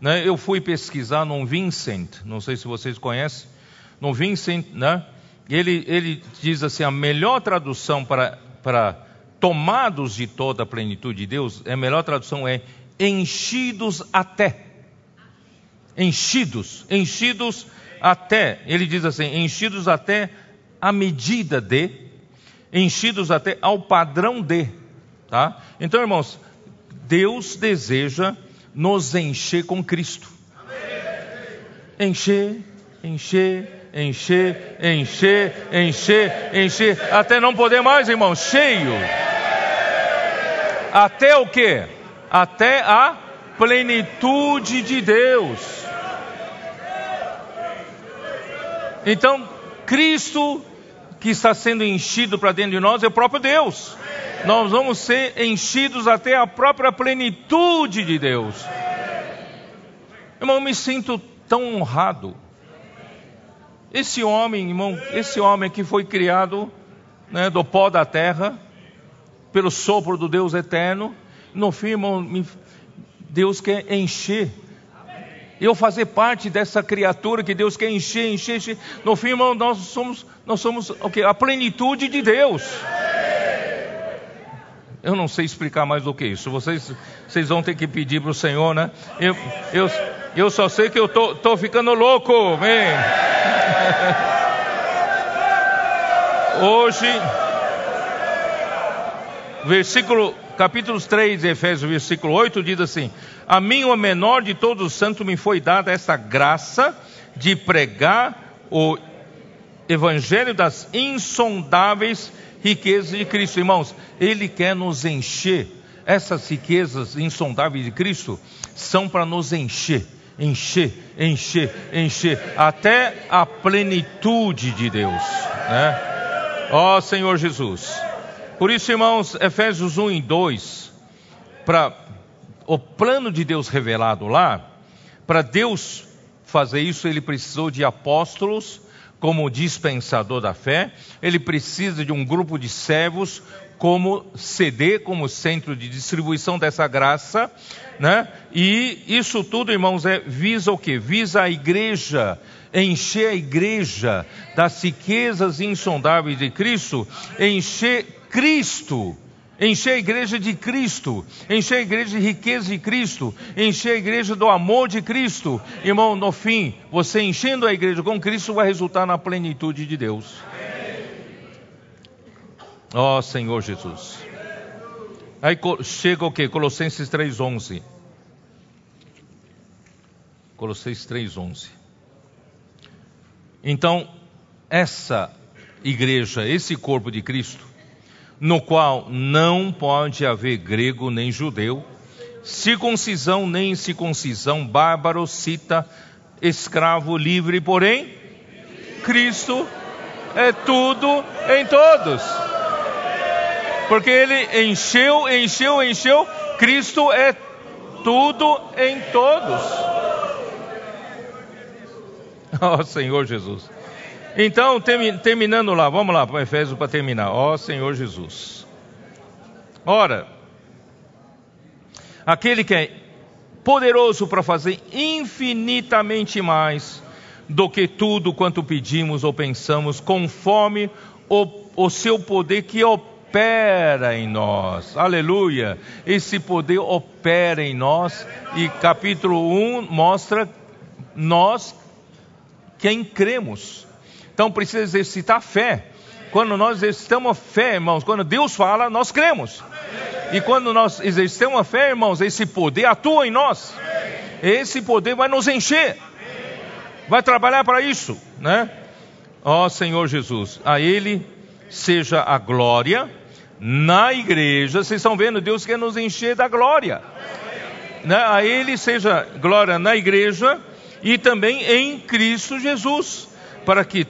Né? Eu fui pesquisar no Vincent, não sei se vocês conhecem, no Vincent, né? ele, ele diz assim: a melhor tradução para, para tomados de toda a plenitude de Deus, a melhor tradução é enchidos até. Enchidos, enchidos até. Ele diz assim: enchidos até a medida de, enchidos até ao padrão de. Tá? Então, irmãos, Deus deseja nos encher com Cristo. Encher, encher, encher, encher, encher, encher, até não poder mais, irmão, cheio. Até o que? Até a plenitude de Deus. Então, Cristo que está sendo enchido para dentro de nós é o próprio Deus. Nós vamos ser enchidos até a própria plenitude de Deus. Irmão, eu me sinto tão honrado. Esse homem, irmão, esse homem que foi criado né, do pó da terra, pelo sopro do Deus eterno, no fim, irmão, Deus quer encher eu fazer parte dessa criatura que Deus quer encher, encher, encher. No fim, irmão, nós somos, nós somos okay, a plenitude de Deus. Eu não sei explicar mais do que isso. Vocês, vocês vão ter que pedir para o Senhor, né? Eu, eu, eu só sei que eu tô, tô ficando louco, vem. Hoje, versículo capítulo 3 de Efésios, versículo 8, diz assim: A mim, o menor de todos os santos, me foi dada essa graça de pregar o evangelho das insondáveis riquezas de Cristo. Irmãos, Ele quer nos encher. Essas riquezas insondáveis de Cristo são para nos encher, encher, encher, encher, até a plenitude de Deus. Né? Ó Senhor Jesus. Por isso, irmãos, Efésios 1 e 2, para o plano de Deus revelado lá, para Deus fazer isso, ele precisou de apóstolos como dispensador da fé, ele precisa de um grupo de servos como CD, como centro de distribuição dessa graça, né? E isso tudo, irmãos, é visa o que? Visa a igreja, encher a igreja das riquezas insondáveis de Cristo, encher Cristo, encher a igreja de Cristo, encher a igreja de riqueza de Cristo, encher a igreja do amor de Cristo. Irmão, no fim, você enchendo a igreja com Cristo vai resultar na plenitude de Deus. Ó oh, Senhor Jesus. Aí chega o que? Colossenses 3,11. Colossenses 3,11. Então, essa igreja, esse corpo de Cristo, no qual não pode haver grego nem judeu, circuncisão nem circuncisão, bárbaro, cita, escravo, livre, porém, Cristo é tudo em todos. Porque ele encheu, encheu, encheu, Cristo é tudo em todos. Ó oh, Senhor Jesus. Então, terminando lá, vamos lá para Efésios para terminar. Ó oh, Senhor Jesus. Ora, aquele que é poderoso para fazer infinitamente mais do que tudo quanto pedimos ou pensamos, conforme o, o seu poder que opera em nós. Aleluia! Esse poder opera em nós, e capítulo 1 mostra nós quem cremos. Então precisa exercitar fé. Quando nós exercitamos a fé, irmãos, quando Deus fala, nós cremos. E quando nós exercitamos a fé, irmãos, esse poder atua em nós. Esse poder vai nos encher. Vai trabalhar para isso, né? Ó oh, Senhor Jesus, a Ele seja a glória na igreja. Vocês estão vendo, Deus quer nos encher da glória. Né? A Ele seja glória na igreja e também em Cristo Jesus, para que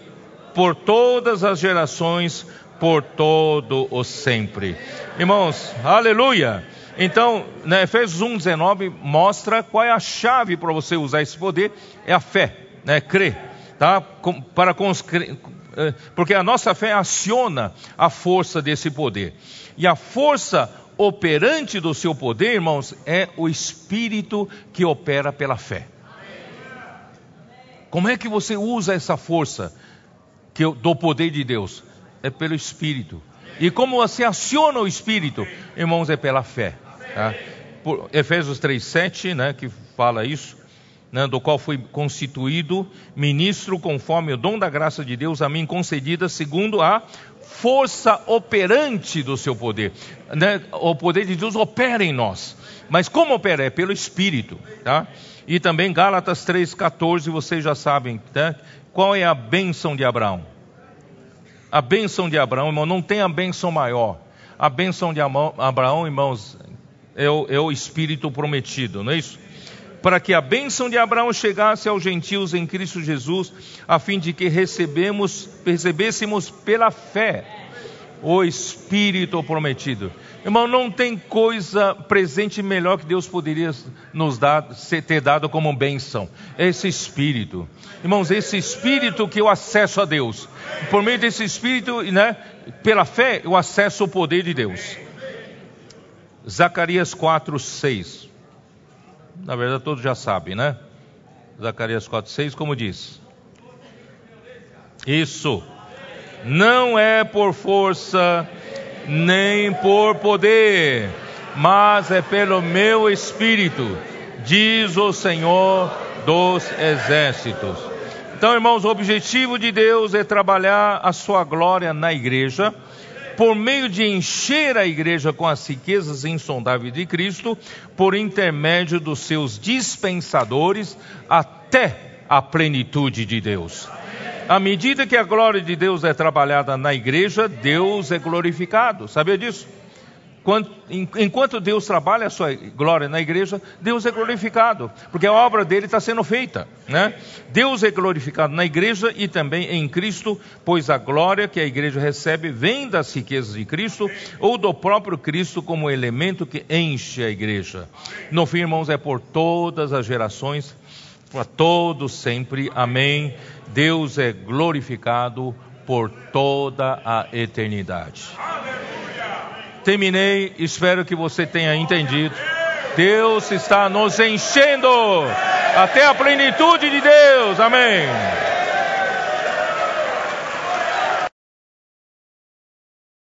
por todas as gerações, por todo o sempre. Irmãos, aleluia! Então, na Efésios 1,19 mostra qual é a chave para você usar esse poder, é a fé, né? crer, tá? Para eh, porque a nossa fé aciona a força desse poder. E a força operante do seu poder, irmãos, é o Espírito que opera pela fé. Como é que você usa essa força que do poder de Deus? É pelo Espírito. E como você aciona o Espírito, irmãos, é pela fé. Tá? Por Efésios 3,7, né, que fala isso, né, do qual fui constituído ministro conforme o dom da graça de Deus a mim concedida segundo a força operante do seu poder. Né? O poder de Deus opera em nós. Mas como opera? É pelo Espírito. Tá? E também Gálatas 3,14, vocês já sabem. Tá? Qual é a bênção de Abraão? A bênção de Abraão, irmão, não tem a bênção maior. A bênção de Abraão, irmãos, é o, é o Espírito prometido, não é isso? para que a bênção de Abraão chegasse aos gentios em Cristo Jesus, a fim de que recebemos, recebêssemos pela fé o Espírito prometido. Irmão, não tem coisa presente melhor que Deus poderia nos dar, ter dado como bênção. Esse Espírito. Irmãos, esse Espírito que eu acesso a Deus. Por meio desse Espírito, né, pela fé, eu acesso o poder de Deus. Zacarias 4, 6 na verdade todos já sabem, né? Zacarias 4,6, como diz? Isso. Não é por força, nem por poder, mas é pelo meu espírito, diz o Senhor dos exércitos. Então, irmãos, o objetivo de Deus é trabalhar a sua glória na igreja por meio de encher a igreja com as riquezas insondáveis de Cristo, por intermédio dos seus dispensadores, até a plenitude de Deus. À medida que a glória de Deus é trabalhada na igreja, Deus é glorificado. Sabia disso? enquanto Deus trabalha a sua glória na igreja, Deus é glorificado, porque a obra dele está sendo feita. Né? Deus é glorificado na igreja e também em Cristo, pois a glória que a igreja recebe vem das riquezas de Cristo ou do próprio Cristo como elemento que enche a igreja. No fim, irmãos, é por todas as gerações, para todos sempre. Amém. Deus é glorificado por toda a eternidade. Terminei, espero que você tenha entendido. Deus está nos enchendo até a plenitude de Deus. Amém.